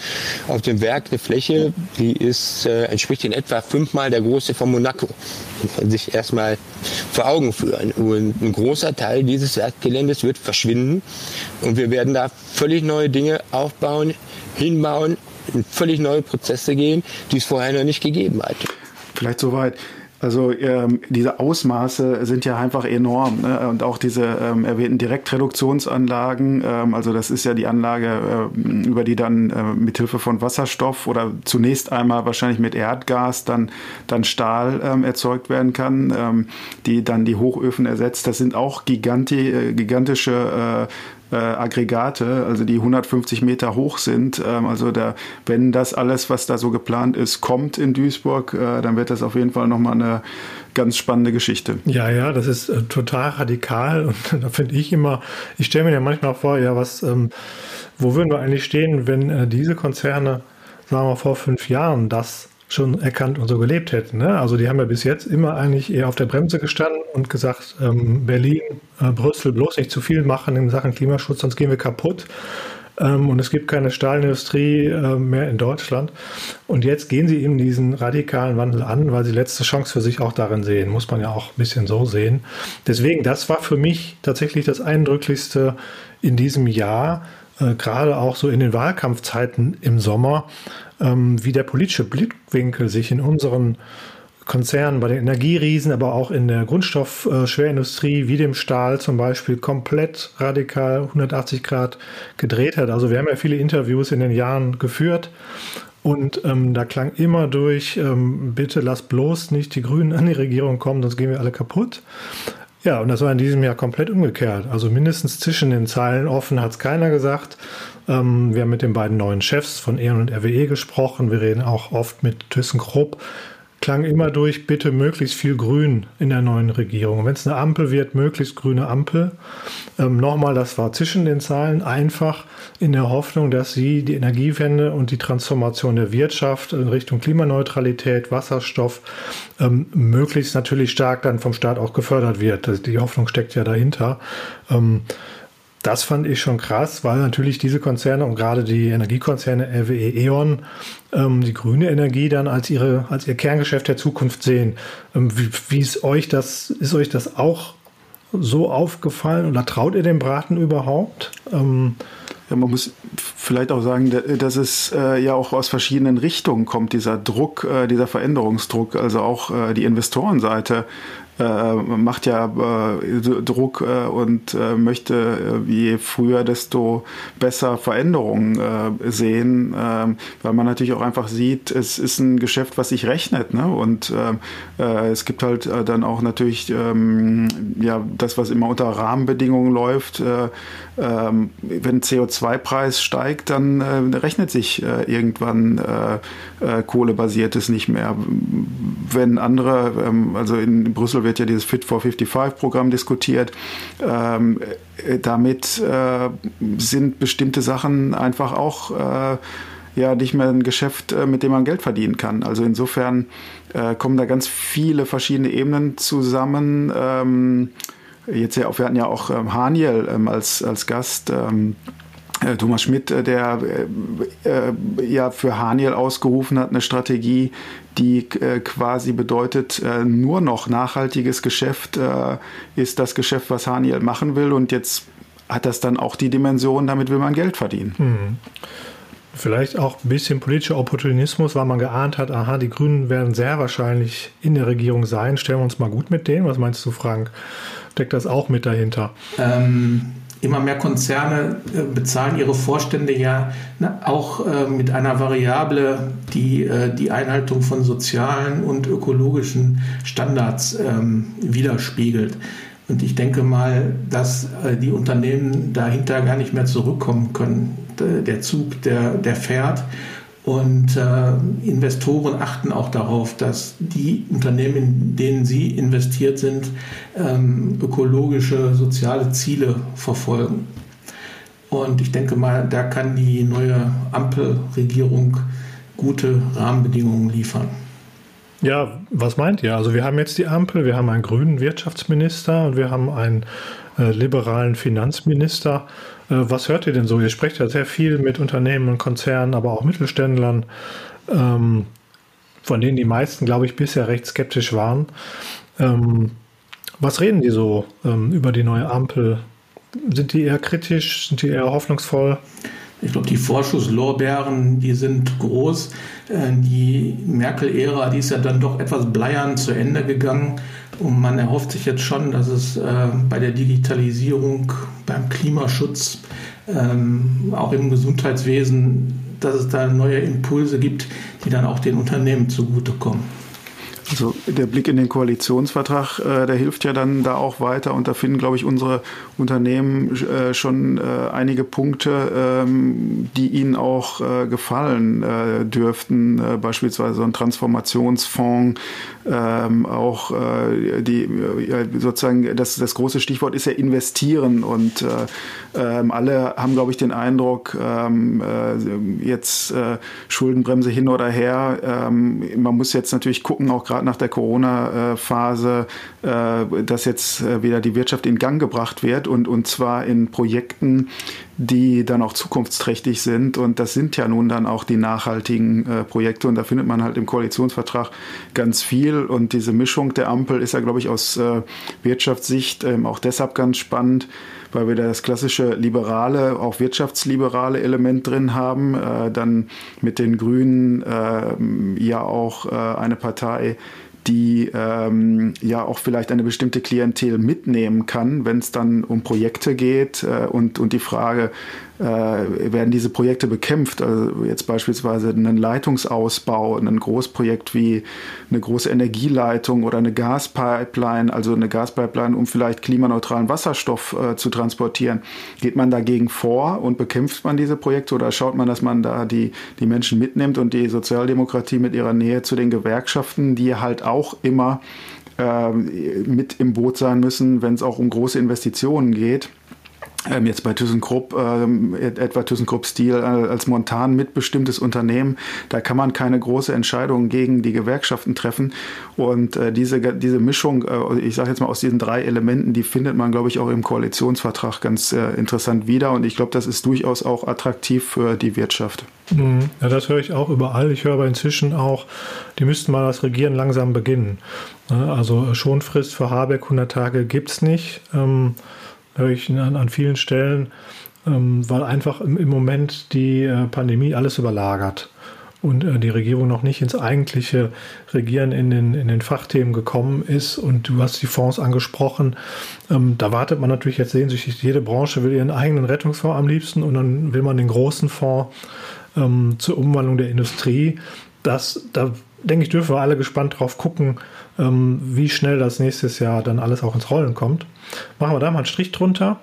S7: auf dem Werk eine Fläche, die ist, äh, entspricht in etwa fünfmal der Größe von Monaco. Das kann sich erstmal vor Augen führen. Und ein großer Teil dieses Werkgeländes wird verschwinden. Und wir werden da völlig neue Dinge aufbauen, hinbauen, in völlig neue Prozesse gehen, die es vorher noch nicht gegeben hat.
S4: Vielleicht soweit. Also ähm, diese Ausmaße sind ja einfach enorm. Ne? Und auch diese ähm, erwähnten Direktreduktionsanlagen, ähm, also das ist ja die Anlage, äh, über die dann äh, mit Hilfe von Wasserstoff oder zunächst einmal wahrscheinlich mit Erdgas dann, dann Stahl ähm, erzeugt werden kann, ähm, die dann die Hochöfen ersetzt. Das sind auch giganti, äh, gigantische äh, äh, Aggregate, also die 150 Meter hoch sind. Ähm, also da, wenn das alles, was da so geplant ist, kommt in Duisburg, äh, dann wird das auf jeden Fall nochmal eine ganz spannende Geschichte.
S2: Ja, ja, das ist äh, total radikal und da finde ich immer, ich stelle mir ja manchmal vor, ja, was, ähm, wo würden wir eigentlich stehen, wenn äh, diese Konzerne, sagen wir vor fünf Jahren, das schon erkannt und so gelebt hätten. Ne? Also die haben ja bis jetzt immer eigentlich eher auf der Bremse gestanden und gesagt, ähm, Berlin, äh, Brüssel bloß nicht zu viel machen in Sachen Klimaschutz, sonst gehen wir kaputt. Ähm, und es gibt keine Stahlindustrie äh, mehr in Deutschland. Und jetzt gehen sie eben diesen radikalen Wandel an, weil sie letzte Chance für sich auch darin sehen. Muss man ja auch ein bisschen so sehen. Deswegen, das war für mich tatsächlich das Eindrücklichste in diesem Jahr, äh, gerade auch so in den Wahlkampfzeiten im Sommer, ähm, wie der politische Blickwinkel sich in unseren Konzernen, bei den Energieriesen, aber auch in der Grundstoffschwerindustrie, wie dem Stahl zum Beispiel, komplett radikal 180 Grad gedreht hat. Also wir haben ja viele Interviews in den Jahren geführt und ähm, da klang immer durch, ähm, bitte lass bloß nicht die Grünen an die Regierung kommen, sonst gehen wir alle kaputt. Ja, und das war in diesem Jahr komplett umgekehrt. Also mindestens zwischen den Zeilen offen hat es keiner gesagt. Ähm, wir haben mit den beiden neuen Chefs von E.ON und RWE gesprochen. Wir reden auch oft mit ThyssenKrupp klang immer durch, bitte möglichst viel Grün in der neuen Regierung. Wenn es eine Ampel wird, möglichst grüne Ampel. Ähm, Nochmal, das war zwischen den Zahlen einfach in der Hoffnung, dass sie die Energiewende und die Transformation der Wirtschaft in Richtung Klimaneutralität, Wasserstoff ähm, möglichst natürlich stark dann vom Staat auch gefördert wird. Die Hoffnung steckt ja dahinter. Ähm, das fand ich schon krass, weil natürlich diese Konzerne und gerade die Energiekonzerne RWE, E.ON ähm, die grüne Energie dann als ihre als ihr Kerngeschäft der Zukunft sehen. Ähm, wie, wie ist euch das ist euch das auch so aufgefallen oder traut ihr dem Braten überhaupt? Ähm,
S4: ja, man muss vielleicht auch sagen, dass es äh, ja auch aus verschiedenen Richtungen kommt, dieser Druck, äh, dieser Veränderungsdruck. Also auch äh, die Investorenseite äh, macht ja äh, Druck äh, und äh, möchte äh, je früher, desto besser Veränderungen äh, sehen, ähm, weil man natürlich auch einfach sieht, es ist ein Geschäft, was sich rechnet. Ne? Und es gibt halt dann auch natürlich ähm, ja, das, was immer unter Rahmenbedingungen läuft. Ähm, wenn CO2-Preis steigt, dann rechnet sich irgendwann kohlebasiertes nicht mehr. Wenn andere, ähm, also in Brüssel wird ja dieses Fit for 55-Programm diskutiert. Ähm, äh, damit äh, sind bestimmte Sachen einfach auch äh, ja nicht mehr ein Geschäft, äh, mit dem man Geld verdienen kann. Also insofern äh, kommen da ganz viele verschiedene Ebenen zusammen. Jetzt ja, wir hatten ja auch ähm, Haniel ähm, als, als Gast. Ähm, äh, Thomas Schmidt, äh, der äh, ja für Haniel ausgerufen hat, eine Strategie, die quasi bedeutet, nur noch nachhaltiges Geschäft ist das Geschäft, was Haniel machen will. Und jetzt hat das dann auch die Dimension, damit will man Geld verdienen. Mhm.
S2: Vielleicht auch ein bisschen politischer Opportunismus, weil man geahnt hat, aha, die Grünen werden sehr wahrscheinlich in der Regierung sein. Stellen wir uns mal gut mit denen. Was meinst du, Frank? Steckt das auch mit dahinter?
S3: Ähm, immer mehr Konzerne äh, bezahlen ihre Vorstände ja ne, auch äh, mit einer Variable, die äh, die Einhaltung von sozialen und ökologischen Standards ähm, widerspiegelt. Und ich denke mal, dass die Unternehmen dahinter gar nicht mehr zurückkommen können. Der Zug, der, der fährt. Und äh, Investoren achten auch darauf, dass die Unternehmen, in denen sie investiert sind, ähm, ökologische, soziale Ziele verfolgen. Und ich denke mal, da kann die neue Ampelregierung gute Rahmenbedingungen liefern.
S2: Ja, was meint ihr? Also wir haben jetzt die Ampel, wir haben einen grünen Wirtschaftsminister und wir haben einen äh, liberalen Finanzminister. Äh, was hört ihr denn so? Ihr sprecht ja sehr viel mit Unternehmen und Konzernen, aber auch Mittelständlern, ähm, von denen die meisten, glaube ich, bisher recht skeptisch waren. Ähm, was reden die so ähm, über die neue Ampel? Sind die eher kritisch? Sind die eher hoffnungsvoll?
S3: Ich glaube, die Vorschusslorbeeren, die sind groß. Äh, die Merkel-Ära, die ist ja dann doch etwas bleiern zu Ende gegangen. Und man erhofft sich jetzt schon, dass es äh, bei der Digitalisierung, beim Klimaschutz, ähm, auch im Gesundheitswesen, dass es da neue Impulse gibt, die dann auch den Unternehmen zugutekommen.
S4: Der Blick in den Koalitionsvertrag, äh, der hilft ja dann da auch weiter. Und da finden, glaube ich, unsere Unternehmen äh, schon äh, einige Punkte, ähm, die ihnen auch äh, gefallen äh, dürften, äh, beispielsweise so ein Transformationsfonds, ähm, auch die sozusagen das, das große Stichwort ist ja investieren. Und ähm, alle haben, glaube ich, den Eindruck, ähm, jetzt Schuldenbremse hin oder her. Ähm, man muss jetzt natürlich gucken, auch gerade nach der Corona-Phase, äh, dass jetzt äh, wieder die Wirtschaft in Gang gebracht wird und, und zwar in Projekten, die dann auch zukunftsträchtig sind. Und das sind ja nun dann auch die nachhaltigen äh, Projekte. Und da findet man halt im Koalitionsvertrag ganz viel. Und diese Mischung der Ampel ist ja, glaube ich, aus äh, Wirtschaftssicht ähm, auch deshalb ganz spannend, weil wir da das klassische liberale, auch wirtschaftsliberale Element drin haben. Äh, dann mit den Grünen äh, ja auch äh, eine Partei, die ähm, ja auch vielleicht eine bestimmte Klientel mitnehmen kann, wenn es dann um Projekte geht äh, und, und die Frage, werden diese Projekte bekämpft. Also jetzt beispielsweise einen Leitungsausbau, ein Großprojekt wie eine große Energieleitung oder eine Gaspipeline, also eine Gaspipeline, um vielleicht klimaneutralen Wasserstoff äh, zu transportieren. Geht man dagegen vor und bekämpft man diese Projekte oder schaut man, dass man da die, die Menschen mitnimmt und die Sozialdemokratie mit ihrer Nähe zu den Gewerkschaften, die halt auch immer äh, mit im Boot sein müssen, wenn es auch um große Investitionen geht ähm, jetzt bei ThyssenKrupp, ähm, etwa ThyssenKrupp Steel äh, als Montan mitbestimmtes Unternehmen, da kann man keine große Entscheidung gegen die Gewerkschaften treffen. Und äh, diese, diese Mischung, äh, ich sage jetzt mal aus diesen drei Elementen, die findet man, glaube ich, auch im Koalitionsvertrag ganz äh, interessant wieder. Und ich glaube, das ist durchaus auch attraktiv für die Wirtschaft.
S2: Mhm. Ja, das höre ich auch überall. Ich höre aber inzwischen auch, die müssten mal das Regieren langsam beginnen. Also Schonfrist für Habeck 100 Tage gibt es nicht. Ähm, an, an vielen Stellen, ähm, weil einfach im, im Moment die äh, Pandemie alles überlagert und äh, die Regierung noch nicht ins eigentliche Regieren in den, in den Fachthemen gekommen ist. Und du hast die Fonds angesprochen. Ähm, da wartet man natürlich jetzt sehnsüchtig. Jede Branche will ihren eigenen Rettungsfonds am liebsten und dann will man den großen Fonds ähm, zur Umwandlung der Industrie. Das, da denke ich, dürfen wir alle gespannt drauf gucken, ähm, wie schnell das nächstes Jahr dann alles auch ins Rollen kommt. Machen wir da mal einen Strich drunter.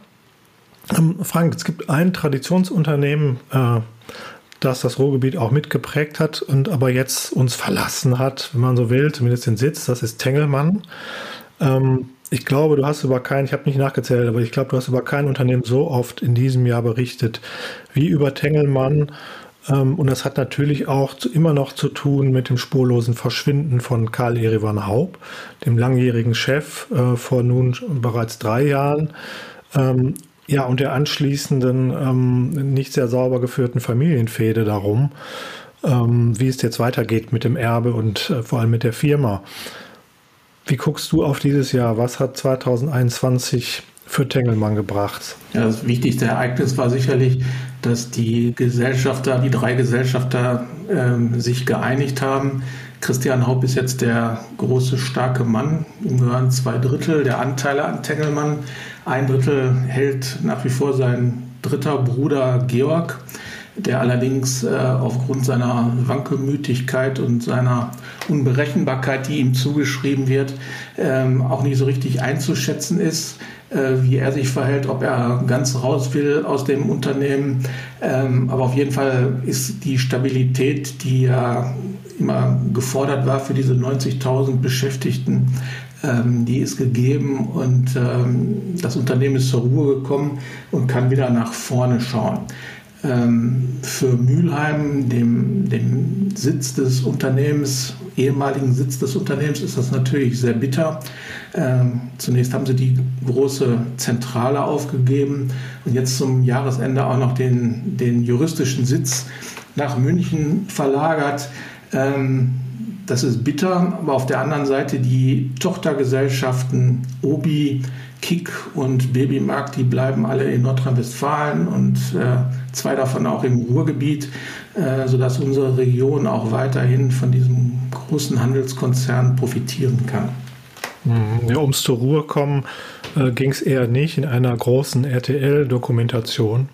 S2: Ähm, Frank, es gibt ein Traditionsunternehmen, äh, das das Ruhrgebiet auch mitgeprägt hat und aber jetzt uns verlassen hat, wenn man so will, zumindest den Sitz, das ist Tengelmann. Ähm, ich glaube, du hast über kein, ich habe nicht nachgezählt, aber ich glaube, du hast über kein Unternehmen so oft in diesem Jahr berichtet wie über Tengelmann. Ähm, und das hat natürlich auch immer noch zu tun mit dem spurlosen Verschwinden von Karl Erivan Haub, dem langjährigen Chef äh, vor nun bereits drei Jahren. Ähm, ja, und der anschließenden ähm, nicht sehr sauber geführten Familienfehde darum, wie es jetzt weitergeht mit dem Erbe und äh, vor allem mit der Firma. Wie guckst du auf dieses Jahr? Was hat 2021 für Tengelmann gebracht.
S3: Ja, das wichtigste Ereignis war sicherlich, dass die Gesellschafter, die drei Gesellschafter ähm, sich geeinigt haben. Christian Haupt ist jetzt der große, starke Mann. Ihm gehören zwei Drittel der Anteile an Tengelmann. Ein Drittel hält nach wie vor sein dritter Bruder Georg, der allerdings äh, aufgrund seiner Wankelmütigkeit und seiner Unberechenbarkeit, die ihm zugeschrieben wird, ähm, auch nicht so richtig einzuschätzen ist wie er sich verhält, ob er ganz raus will aus dem Unternehmen. Ähm, aber auf jeden Fall ist die Stabilität, die ja immer gefordert war für diese 90.000 Beschäftigten, ähm, die ist gegeben und ähm, das Unternehmen ist zur Ruhe gekommen und kann wieder nach vorne schauen. Ähm, für Mülheim, dem, dem Sitz des Unternehmens, ehemaligen Sitz des Unternehmens, ist das natürlich sehr bitter. Ähm, zunächst haben sie die große Zentrale aufgegeben und jetzt zum Jahresende auch noch den, den juristischen Sitz nach München verlagert. Ähm, das ist bitter, aber auf der anderen Seite die Tochtergesellschaften Obi, Kick und Babymarkt, die bleiben alle in Nordrhein-Westfalen und äh, zwei davon auch im Ruhrgebiet, äh, sodass unsere Region auch weiterhin von diesem großen Handelskonzern profitieren kann.
S2: Mhm. Ja, ums zur Ruhe kommen äh, ging es eher nicht in einer großen RTL-Dokumentation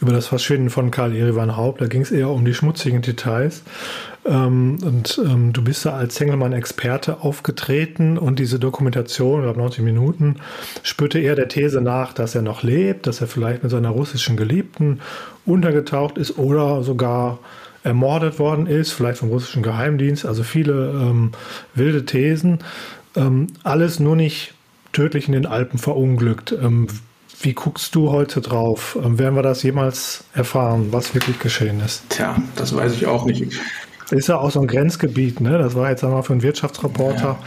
S2: über das Verschwinden von Karl Erivan Haupt. Da ging es eher um die schmutzigen Details. Ähm, und ähm, du bist da als Hengelmann-Experte aufgetreten und diese Dokumentation, ich glaube 90 Minuten, spürte eher der These nach, dass er noch lebt, dass er vielleicht mit seiner russischen Geliebten untergetaucht ist oder sogar ermordet worden ist, vielleicht vom russischen Geheimdienst. Also viele ähm, wilde Thesen. Ähm, alles nur nicht tödlich in den Alpen verunglückt. Ähm, wie guckst du heute drauf? Ähm, werden wir das jemals erfahren, was wirklich geschehen ist?
S3: Tja, das weiß ich auch nicht.
S2: Ist ja auch so ein Grenzgebiet, ne? Das war jetzt einmal für einen Wirtschaftsreporter ja.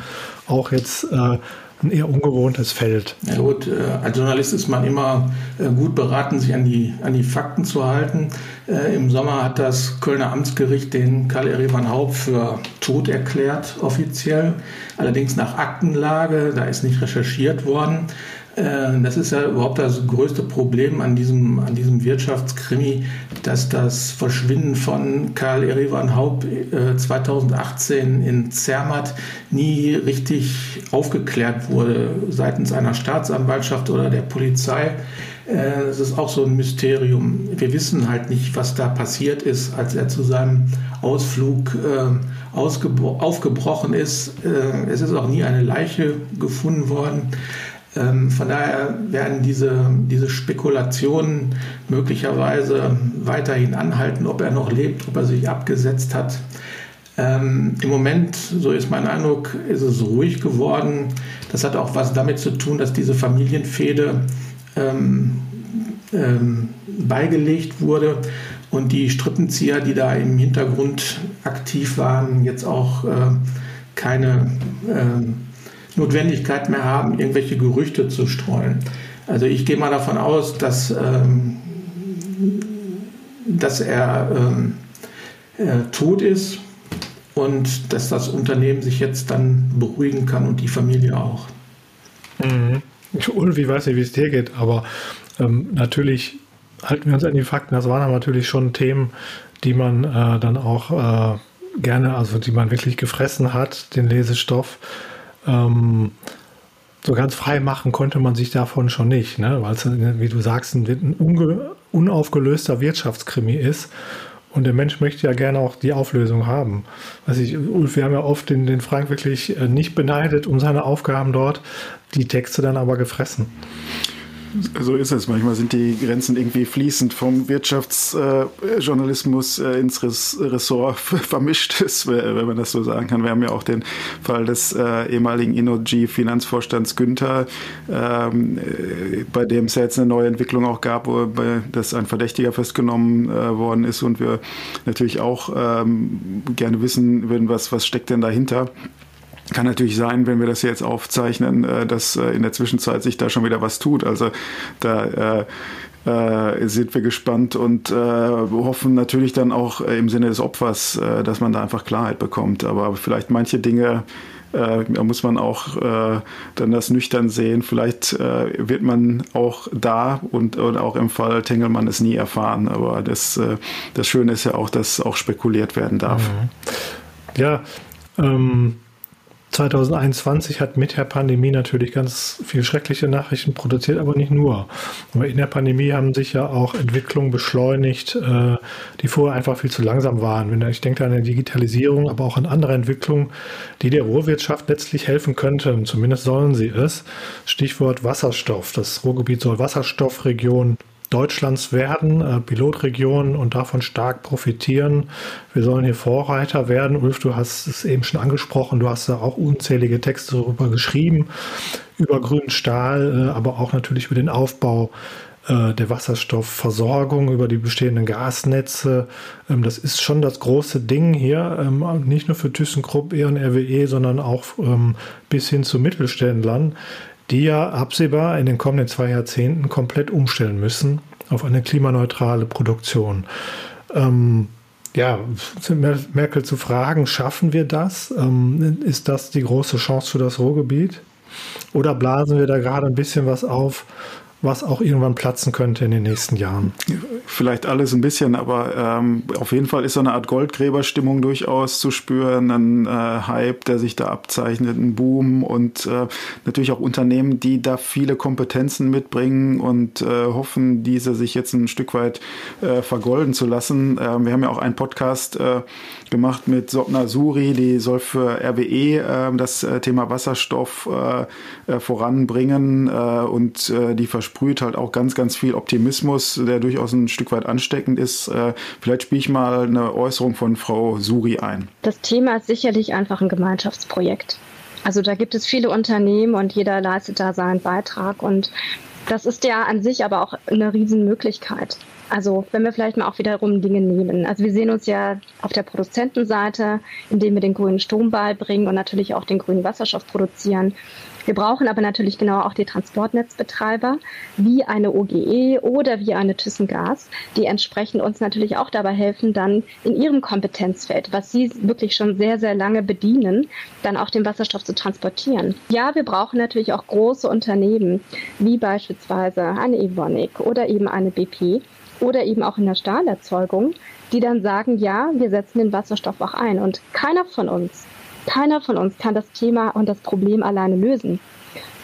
S2: auch jetzt äh, ein eher ungewohntes Feld.
S3: Ja gut, äh, als Journalist ist man immer äh, gut beraten, sich an die, an die Fakten zu halten. Äh, Im Sommer hat das Kölner Amtsgericht den Karl Erivan Haupt für tot erklärt, offiziell. Allerdings nach Aktenlage, da ist nicht recherchiert worden. Äh, das ist ja überhaupt das größte Problem an diesem, an diesem Wirtschaftskrimi, dass das Verschwinden von Karl Erivan Haupt 2018 äh, in Zermatt nie richtig aufgeklärt wurde seitens einer Staatsanwaltschaft oder der Polizei. Äh, das ist auch so ein Mysterium. Wir wissen halt nicht, was da passiert ist, als er zu seinem Ausflug aufgebrochen ist. Es ist auch nie eine Leiche gefunden worden. Ähm, von daher werden diese, diese Spekulationen möglicherweise weiterhin anhalten, ob er noch lebt, ob er sich abgesetzt hat. Ähm, Im Moment, so ist mein Eindruck, ist es ruhig geworden. Das hat auch was damit zu tun, dass diese Familienfehde ähm, ähm, beigelegt wurde und die Strippenzieher, die da im Hintergrund aktiv waren, jetzt auch äh, keine äh, Notwendigkeit mehr haben, irgendwelche Gerüchte zu streuen. Also ich gehe mal davon aus, dass, ähm, dass er ähm, äh, tot ist und dass das Unternehmen sich jetzt dann beruhigen kann und die Familie auch.
S2: Mhm. Ulf, ich weiß nicht, wie es dir geht, aber ähm, natürlich halten wir uns an die Fakten. Das waren natürlich schon Themen, die man äh, dann auch äh, gerne, also die man wirklich gefressen hat, den Lesestoff. Ähm, so ganz frei machen konnte man sich davon schon nicht, ne? weil es, wie du sagst, ein, ein unaufgelöster Wirtschaftskrimi ist. Und der Mensch möchte ja gerne auch die Auflösung haben. Also ich, Ulf, wir haben ja oft den, den Frank wirklich äh, nicht beneidet um seine Aufgaben dort, die Texte dann aber gefressen.
S4: So ist es. Manchmal sind die Grenzen irgendwie fließend vom Wirtschaftsjournalismus äh, ins Res Ressort vermischt ist, wenn man das so sagen kann. Wir haben ja auch den Fall des äh, ehemaligen Innogy-Finanzvorstands Günther, ähm, äh, bei dem es ja jetzt eine neue Entwicklung auch gab, wo bei, dass ein Verdächtiger festgenommen äh, worden ist und wir natürlich auch ähm, gerne wissen würden, was, was steckt denn dahinter. Kann natürlich sein, wenn wir das jetzt aufzeichnen, äh, dass äh, in der Zwischenzeit sich da schon wieder was tut. Also da äh, äh, sind wir gespannt und äh, hoffen natürlich dann auch im Sinne des Opfers, äh, dass man da einfach Klarheit bekommt. Aber vielleicht manche Dinge äh, da muss man auch äh, dann das nüchtern sehen. Vielleicht äh, wird man auch da und, und auch im Fall Tengelmann es nie erfahren. Aber das, das Schöne ist ja auch, dass auch spekuliert werden darf. Mhm.
S2: Ja, ähm, 2021 hat mit der Pandemie natürlich ganz viele schreckliche Nachrichten produziert, aber nicht nur. Aber in der Pandemie haben sich ja auch Entwicklungen beschleunigt, äh, die vorher einfach viel zu langsam waren. Ich denke an die Digitalisierung, aber auch an andere Entwicklungen, die der Ruhrwirtschaft letztlich helfen könnten. Zumindest sollen sie es. Stichwort Wasserstoff. Das Ruhrgebiet soll Wasserstoffregion Deutschlands werden, äh, Pilotregion und davon stark profitieren. Wir sollen hier Vorreiter werden. Ulf, du hast es eben schon angesprochen, du hast da auch unzählige Texte darüber geschrieben, über grünen Stahl, äh, aber auch natürlich über den Aufbau äh, der Wasserstoffversorgung, über die bestehenden Gasnetze. Ähm, das ist schon das große Ding hier, ähm, nicht nur für ThyssenKrupp, E und RWE, sondern auch ähm, bis hin zu Mittelständlern die ja absehbar in den kommenden zwei Jahrzehnten komplett umstellen müssen auf eine klimaneutrale Produktion. Ähm, ja, Merkel zu fragen, schaffen wir das? Ähm, ist das die große Chance für das Ruhrgebiet? Oder blasen wir da gerade ein bisschen was auf, was auch irgendwann platzen könnte in den nächsten Jahren.
S4: Vielleicht alles ein bisschen, aber ähm, auf jeden Fall ist so eine Art Goldgräberstimmung durchaus zu spüren, ein äh, Hype, der sich da abzeichnet, ein Boom und äh, natürlich auch Unternehmen, die da viele Kompetenzen mitbringen und äh, hoffen, diese sich jetzt ein Stück weit äh, vergolden zu lassen. Ähm, wir haben ja auch einen Podcast äh, gemacht mit Sopna Suri, die soll für RWE äh, das äh, Thema Wasserstoff voranbringen und die versprüht halt auch ganz, ganz viel Optimismus, der durchaus ein Stück weit ansteckend ist. Äh, vielleicht spiele ich mal eine Äußerung von Frau Suri ein.
S8: Das Thema ist sicherlich einfach ein Gemeinschaftsprojekt. Also da gibt es viele Unternehmen und jeder leistet da seinen Beitrag und das ist ja an sich aber auch eine Riesenmöglichkeit. Also wenn wir vielleicht mal auch wiederum Dinge nehmen. Also wir sehen uns ja auf der Produzentenseite, indem wir den grünen Strom beibringen und natürlich auch den grünen Wasserstoff produzieren. Wir brauchen aber natürlich genau auch die Transportnetzbetreiber, wie eine OGE oder wie eine ThyssenGas, die entsprechend uns natürlich auch dabei helfen, dann in ihrem Kompetenzfeld, was sie wirklich schon sehr, sehr lange bedienen, dann auch den Wasserstoff zu transportieren. Ja, wir brauchen natürlich auch große Unternehmen, wie beispielsweise eine Evonik oder eben eine BP, oder eben auch in der Stahlerzeugung, die dann sagen, ja, wir setzen den Wasserstoff auch ein. Und keiner von uns keiner von uns kann das Thema und das Problem alleine lösen.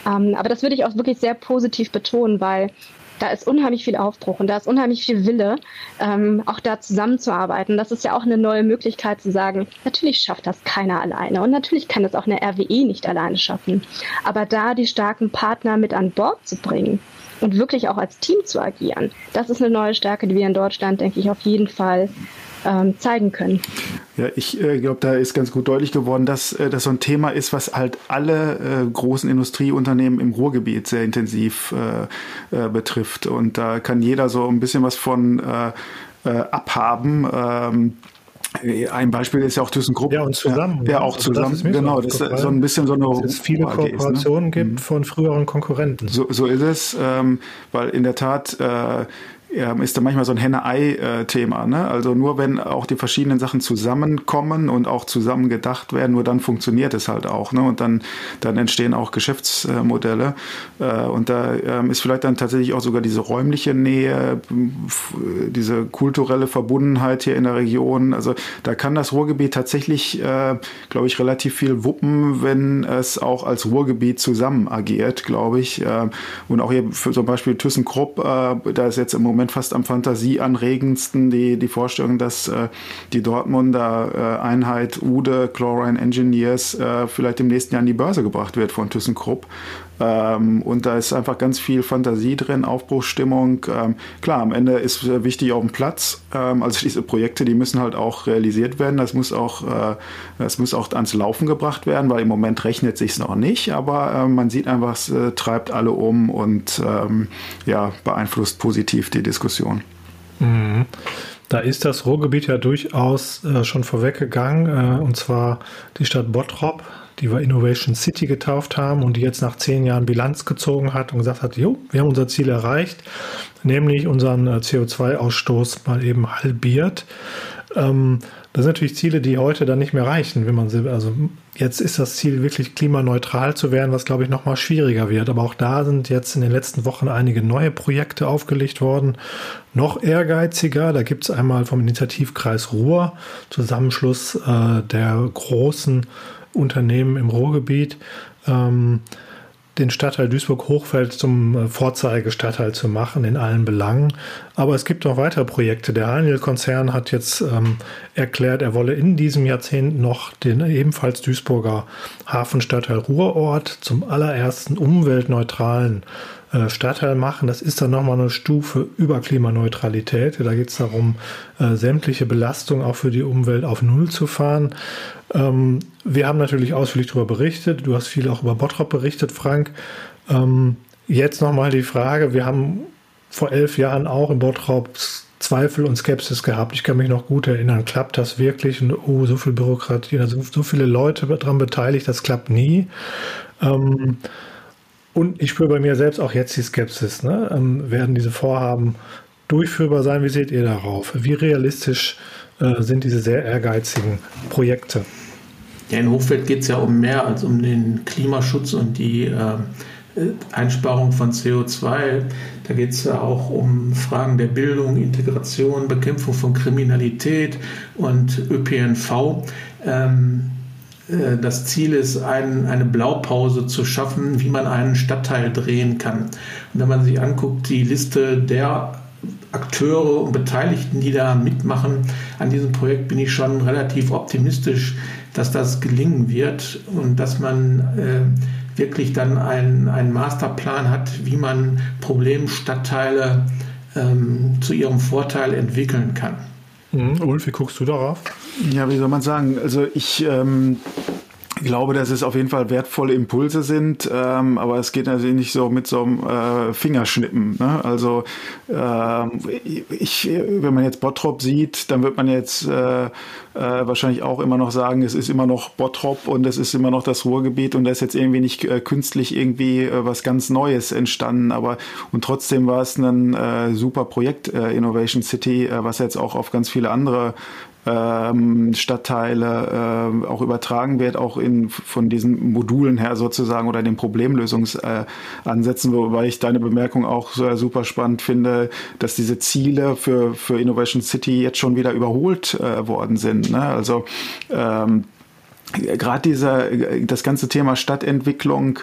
S8: Ähm, aber das würde ich auch wirklich sehr positiv betonen, weil da ist unheimlich viel Aufbruch und da ist unheimlich viel Wille, ähm, auch da zusammenzuarbeiten. Das ist ja auch eine neue Möglichkeit zu sagen, natürlich schafft das keiner alleine und natürlich kann das auch eine RWE nicht alleine schaffen. Aber da die starken Partner mit an Bord zu bringen und wirklich auch als Team zu agieren, das ist eine neue Stärke, die wir in Deutschland, denke ich, auf jeden Fall ähm, zeigen können.
S4: Ja, ich äh, glaube, da ist ganz gut deutlich geworden, dass äh, das so ein Thema ist, was halt alle äh, großen Industrieunternehmen im Ruhrgebiet sehr intensiv äh, äh, betrifft. Und da kann jeder so ein bisschen was von äh, abhaben. Ähm, ein Beispiel ist ja auch ThyssenKrupp.
S2: Ja, und zusammen.
S4: Ja, auch also zusammen. genau, das ist so ein bisschen so eine.
S2: Dass es viele Kooperationen ist, ne? gibt mhm. von früheren Konkurrenten.
S4: So, so ist es, ähm, weil in der Tat äh, ja, ist da manchmal so ein Henne-Ei-Thema. Ne? Also nur wenn auch die verschiedenen Sachen zusammenkommen und auch zusammen gedacht werden, nur dann funktioniert es halt auch. Ne? Und dann, dann entstehen auch Geschäftsmodelle. Äh, und da ähm, ist vielleicht dann tatsächlich auch sogar diese räumliche Nähe, diese kulturelle Verbundenheit hier in der Region. Also da kann das Ruhrgebiet tatsächlich, äh, glaube ich, relativ viel wuppen, wenn es auch als Ruhrgebiet zusammen agiert, glaube ich. Äh, und auch hier für zum Beispiel ThyssenKrupp, da ist jetzt im Moment Moment fast am fantasieanregendsten die, die Vorstellung, dass äh, die Dortmunder äh, Einheit Ude Chlorine Engineers äh, vielleicht im nächsten Jahr an die Börse gebracht wird von ThyssenKrupp. Ähm, und da ist einfach ganz viel Fantasie drin, Aufbruchsstimmung. Ähm, klar, am Ende ist wichtig auch ein Platz. Ähm, also diese Projekte, die müssen halt auch realisiert werden. Das muss auch, äh, das muss auch ans Laufen gebracht werden, weil im Moment rechnet sich noch nicht. Aber äh, man sieht einfach, es äh, treibt alle um und ähm, ja, beeinflusst positiv die Diskussion.
S2: Mhm. Da ist das Ruhrgebiet ja durchaus äh, schon vorweggegangen, äh, und zwar die Stadt Bottrop, die wir Innovation City getauft haben und die jetzt nach zehn Jahren Bilanz gezogen hat und gesagt hat, jo, wir haben unser Ziel erreicht, nämlich unseren äh, CO2-Ausstoß mal eben halbiert. Ähm, das sind natürlich Ziele, die heute dann nicht mehr reichen, wenn man sie, also jetzt ist das Ziel wirklich klimaneutral zu werden, was glaube ich noch mal schwieriger wird. Aber auch da sind jetzt in den letzten Wochen einige neue Projekte aufgelegt worden, noch ehrgeiziger. Da gibt es einmal vom Initiativkreis Ruhr, Zusammenschluss äh, der großen Unternehmen im Ruhrgebiet, ähm, den Stadtteil Duisburg-Hochfeld zum äh, Vorzeigestadtteil zu machen in allen Belangen. Aber es gibt noch weitere Projekte. Der Haniel-Konzern hat jetzt ähm, erklärt, er wolle in diesem Jahrzehnt noch den ebenfalls Duisburger Hafenstadtteil Ruhrort zum allerersten umweltneutralen äh, Stadtteil machen. Das ist dann nochmal eine Stufe über Klimaneutralität. Da geht es darum, äh, sämtliche Belastungen auch für die Umwelt auf Null zu fahren. Ähm, wir haben natürlich ausführlich darüber berichtet. Du hast viel auch über Bottrop berichtet, Frank. Ähm, jetzt nochmal die Frage, wir haben vor elf Jahren auch in Bottrop Zweifel und Skepsis gehabt. Ich kann mich noch gut erinnern, klappt das wirklich? Und oh, so viel Bürokratie, also so viele Leute daran beteiligt, das klappt nie. Ähm, und ich spüre bei mir selbst auch jetzt die Skepsis. Ne? Ähm, werden diese Vorhaben durchführbar sein? Wie seht ihr darauf? Wie realistisch äh, sind diese sehr ehrgeizigen Projekte?
S3: Ja, in Hochfeld geht es ja um mehr als um den Klimaschutz und die äh, Einsparung von CO2. Da geht es ja auch um Fragen der Bildung, Integration, Bekämpfung von Kriminalität und ÖPNV. Ähm, äh, das Ziel ist, ein, eine Blaupause zu schaffen, wie man einen Stadtteil drehen kann. Und wenn man sich anguckt, die Liste der Akteure und Beteiligten, die da mitmachen an diesem Projekt, bin ich schon relativ optimistisch, dass das gelingen wird und dass man äh, wirklich dann einen, einen Masterplan hat, wie man Problemstadtteile ähm, zu ihrem Vorteil entwickeln kann.
S2: Mhm. Ulf, wie guckst du darauf?
S4: Ja, wie soll man sagen? Also ich ähm, ich glaube, dass es auf jeden Fall wertvolle Impulse sind, ähm, aber es geht natürlich nicht so mit so einem äh, Fingerschnippen. Ne? Also ähm, ich, wenn man jetzt Bottrop sieht, dann wird man jetzt äh, äh, wahrscheinlich auch immer noch sagen, es ist immer noch Bottrop und es ist immer noch das Ruhrgebiet und da ist jetzt irgendwie nicht äh, künstlich irgendwie äh, was ganz Neues entstanden. Aber und trotzdem war es ein äh, super Projekt äh, Innovation City, äh, was jetzt auch auf ganz viele andere ähm, Stadtteile äh, auch übertragen wird, auch in, von diesen Modulen her sozusagen oder den Problemlösungsansätzen, äh, wobei ich deine Bemerkung auch so, super spannend finde, dass diese Ziele für, für Innovation City jetzt schon wieder überholt äh, worden sind. Ne? Also ähm, gerade dieser das ganze Thema Stadtentwicklung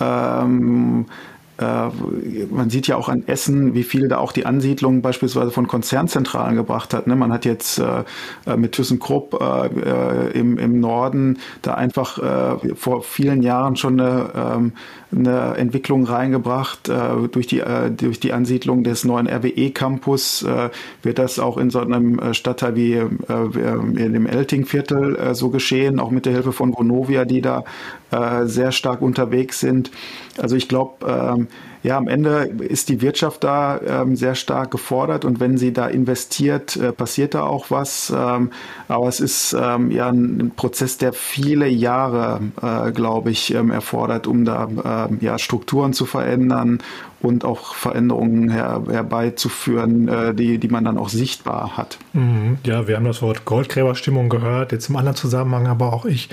S4: ähm, äh, man sieht ja auch an Essen, wie viel da auch die Ansiedlung beispielsweise von Konzernzentralen gebracht hat. Ne? Man hat jetzt äh, äh mit ThyssenKrupp äh, äh, im, Norden da einfach äh, vor vielen Jahren schon eine, ähm, eine Entwicklung reingebracht. Äh, durch, die, äh, durch die Ansiedlung des neuen RWE-Campus äh, wird das auch in so einem Stadtteil wie äh, in dem Eltingviertel äh, so geschehen, auch mit der Hilfe von Vonovia, die da äh, sehr stark unterwegs sind. Also ich glaube, ähm, ja, am Ende ist die Wirtschaft da ähm, sehr stark gefordert und wenn sie da investiert, äh, passiert da auch was. Ähm, aber es ist ähm, ja ein Prozess, der viele Jahre, äh, glaube ich, ähm, erfordert, um da ähm, ja, Strukturen zu verändern und auch Veränderungen her, herbeizuführen, äh, die, die man dann auch sichtbar hat.
S2: Mhm. Ja, wir haben das Wort Goldgräberstimmung gehört, jetzt im anderen Zusammenhang, aber auch ich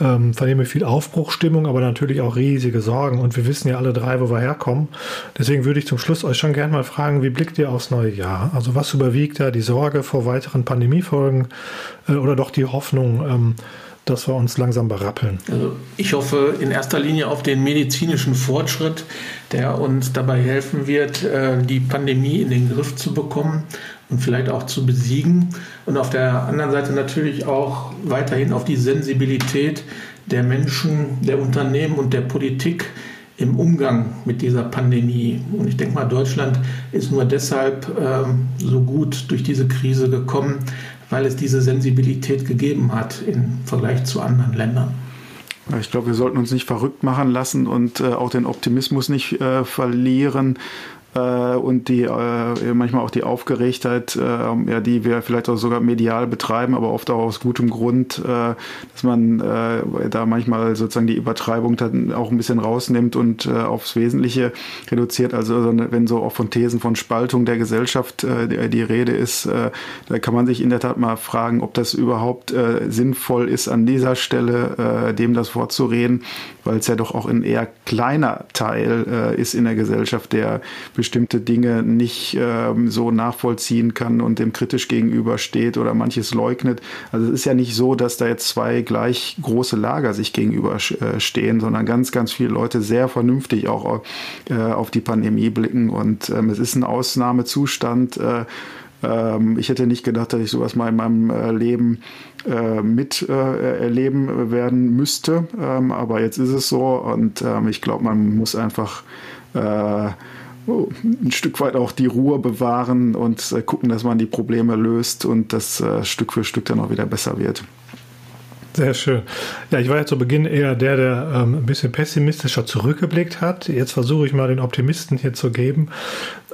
S2: ähm, vernehme viel Aufbruchstimmung, aber natürlich auch riesige Sorgen und wir wissen ja alle drei, wo wir herkommen. Deswegen würde ich zum Schluss euch schon gerne mal fragen, wie blickt ihr aufs neue Jahr? Also was überwiegt da die Sorge vor weiteren Pandemiefolgen äh, oder doch die Hoffnung, ähm, dass wir uns langsam berappeln?
S3: Also ich hoffe in erster Linie auf den medizinischen Fortschritt, der uns dabei helfen wird, äh, die Pandemie in den Griff zu bekommen und vielleicht auch zu besiegen. Und auf der anderen Seite natürlich auch weiterhin auf die Sensibilität der Menschen, der Unternehmen und der Politik im Umgang mit dieser Pandemie. Und ich denke mal, Deutschland ist nur deshalb ähm, so gut durch diese Krise gekommen, weil es diese Sensibilität gegeben hat im Vergleich zu anderen Ländern.
S4: Ich glaube, wir sollten uns nicht verrückt machen lassen und äh, auch den Optimismus nicht äh, verlieren. Äh, und die äh, manchmal auch die Aufgeregtheit, äh, ja, die wir vielleicht auch sogar medial betreiben, aber oft auch aus gutem Grund, dass man da manchmal sozusagen die Übertreibung dann auch ein bisschen rausnimmt und aufs Wesentliche reduziert. Also, also wenn so auch von Thesen von Spaltung der Gesellschaft die, die, Rede ist, da kann man sich in der Tat mal fragen, ob das überhaupt sinnvoll ist, an dieser Stelle dem das vorzureden, weil es ja doch auch ein eher kleiner Teil ist in der Gesellschaft, der bestimmte Dinge nicht ähm, so nachvollziehen kann und dem kritisch gegenübersteht oder manches leugnet. Also es ist ja nicht so, dass da jetzt zwei gleich große Lager sich gegenüberstehen, äh, sondern ganz, ganz viele Leute sehr vernünftig auch äh, auf die Pandemie blicken und ähm, es ist ein Ausnahmezustand. Äh, ähm, ich hätte nicht gedacht, dass ich sowas mal in meinem äh, Leben äh, mit äh, erleben werden müsste. Ähm, aber jetzt ist es so und ähm, ich glaube, man muss einfach ein Stück weit auch die Ruhe bewahren und äh, gucken, dass man die Probleme löst und das äh, Stück für Stück dann auch wieder besser wird.
S2: Sehr schön. Ja, ich war ja zu Beginn eher der, der ähm, ein bisschen pessimistischer zurückgeblickt hat. Jetzt versuche ich mal den Optimisten hier zu geben.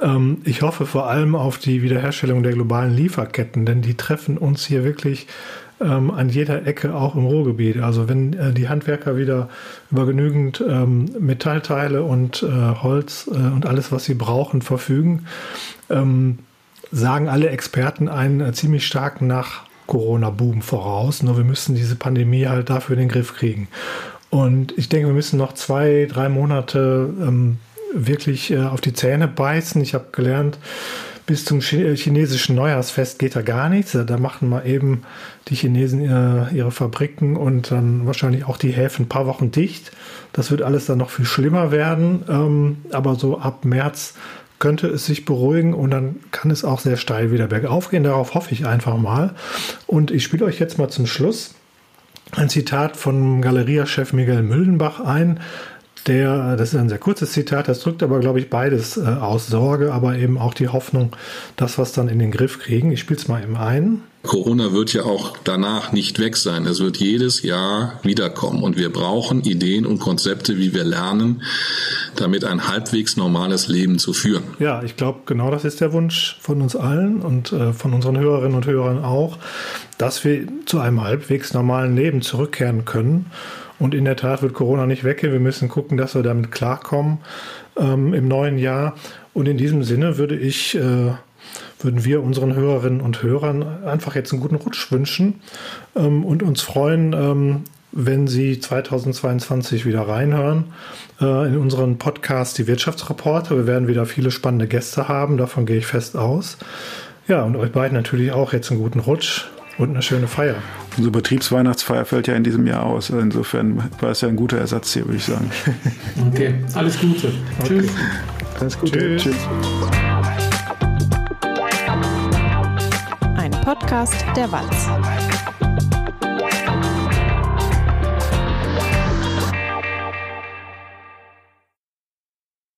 S2: Ähm, ich hoffe vor allem auf die Wiederherstellung der globalen Lieferketten, denn die treffen uns hier wirklich ähm, an jeder Ecke, auch im Ruhrgebiet. Also wenn äh, die Handwerker wieder über genügend ähm, Metallteile und äh, Holz äh, und alles, was sie brauchen, verfügen, ähm, sagen alle Experten einen äh, ziemlich starken Nach-Corona-Boom voraus. Nur wir müssen diese Pandemie halt dafür in den Griff kriegen. Und ich denke, wir müssen noch zwei, drei Monate ähm, wirklich äh, auf die Zähne beißen. Ich habe gelernt, bis zum äh, chinesischen Neujahrsfest geht da gar nichts. Da machen mal eben die Chinesen ihre, ihre Fabriken und dann wahrscheinlich auch die Häfen ein paar Wochen dicht. Das wird alles dann noch viel schlimmer werden. Ähm, aber so ab März könnte es sich beruhigen und dann kann es auch sehr steil wieder bergauf gehen. Darauf hoffe ich einfach mal. Und ich spiele euch jetzt mal zum Schluss ein Zitat von Galeria-Chef Miguel Müllenbach ein, der, das ist ein sehr kurzes Zitat, das drückt aber, glaube ich, beides äh, aus. Sorge, aber eben auch die Hoffnung, dass wir es dann in den Griff kriegen. Ich spiele es mal eben ein.
S9: Corona wird ja auch danach nicht weg sein. Es wird jedes Jahr wiederkommen. Und wir brauchen Ideen und Konzepte, wie wir lernen, damit ein halbwegs normales Leben zu führen.
S2: Ja, ich glaube, genau das ist der Wunsch von uns allen und äh, von unseren Hörerinnen und Hörern auch, dass wir zu einem halbwegs normalen Leben zurückkehren können. Und in der Tat wird Corona nicht weggehen. Wir müssen gucken, dass wir damit klarkommen ähm, im neuen Jahr. Und in diesem Sinne würde ich, äh, würden wir unseren Hörerinnen und Hörern einfach jetzt einen guten Rutsch wünschen ähm, und uns freuen, ähm, wenn Sie 2022 wieder reinhören äh, in unseren Podcast Die Wirtschaftsreporter. Wir werden wieder viele spannende Gäste haben, davon gehe ich fest aus. Ja, und euch beiden natürlich auch jetzt einen guten Rutsch und eine schöne Feier.
S4: Unsere Betriebsweihnachtsfeier fällt ja in diesem Jahr aus. Insofern war es ja ein guter Ersatz hier, würde ich sagen.
S3: Okay, alles Gute. Okay. Tschüss.
S4: Alles Gute. Tschüss. Tschüss.
S1: Ein Podcast der Walz.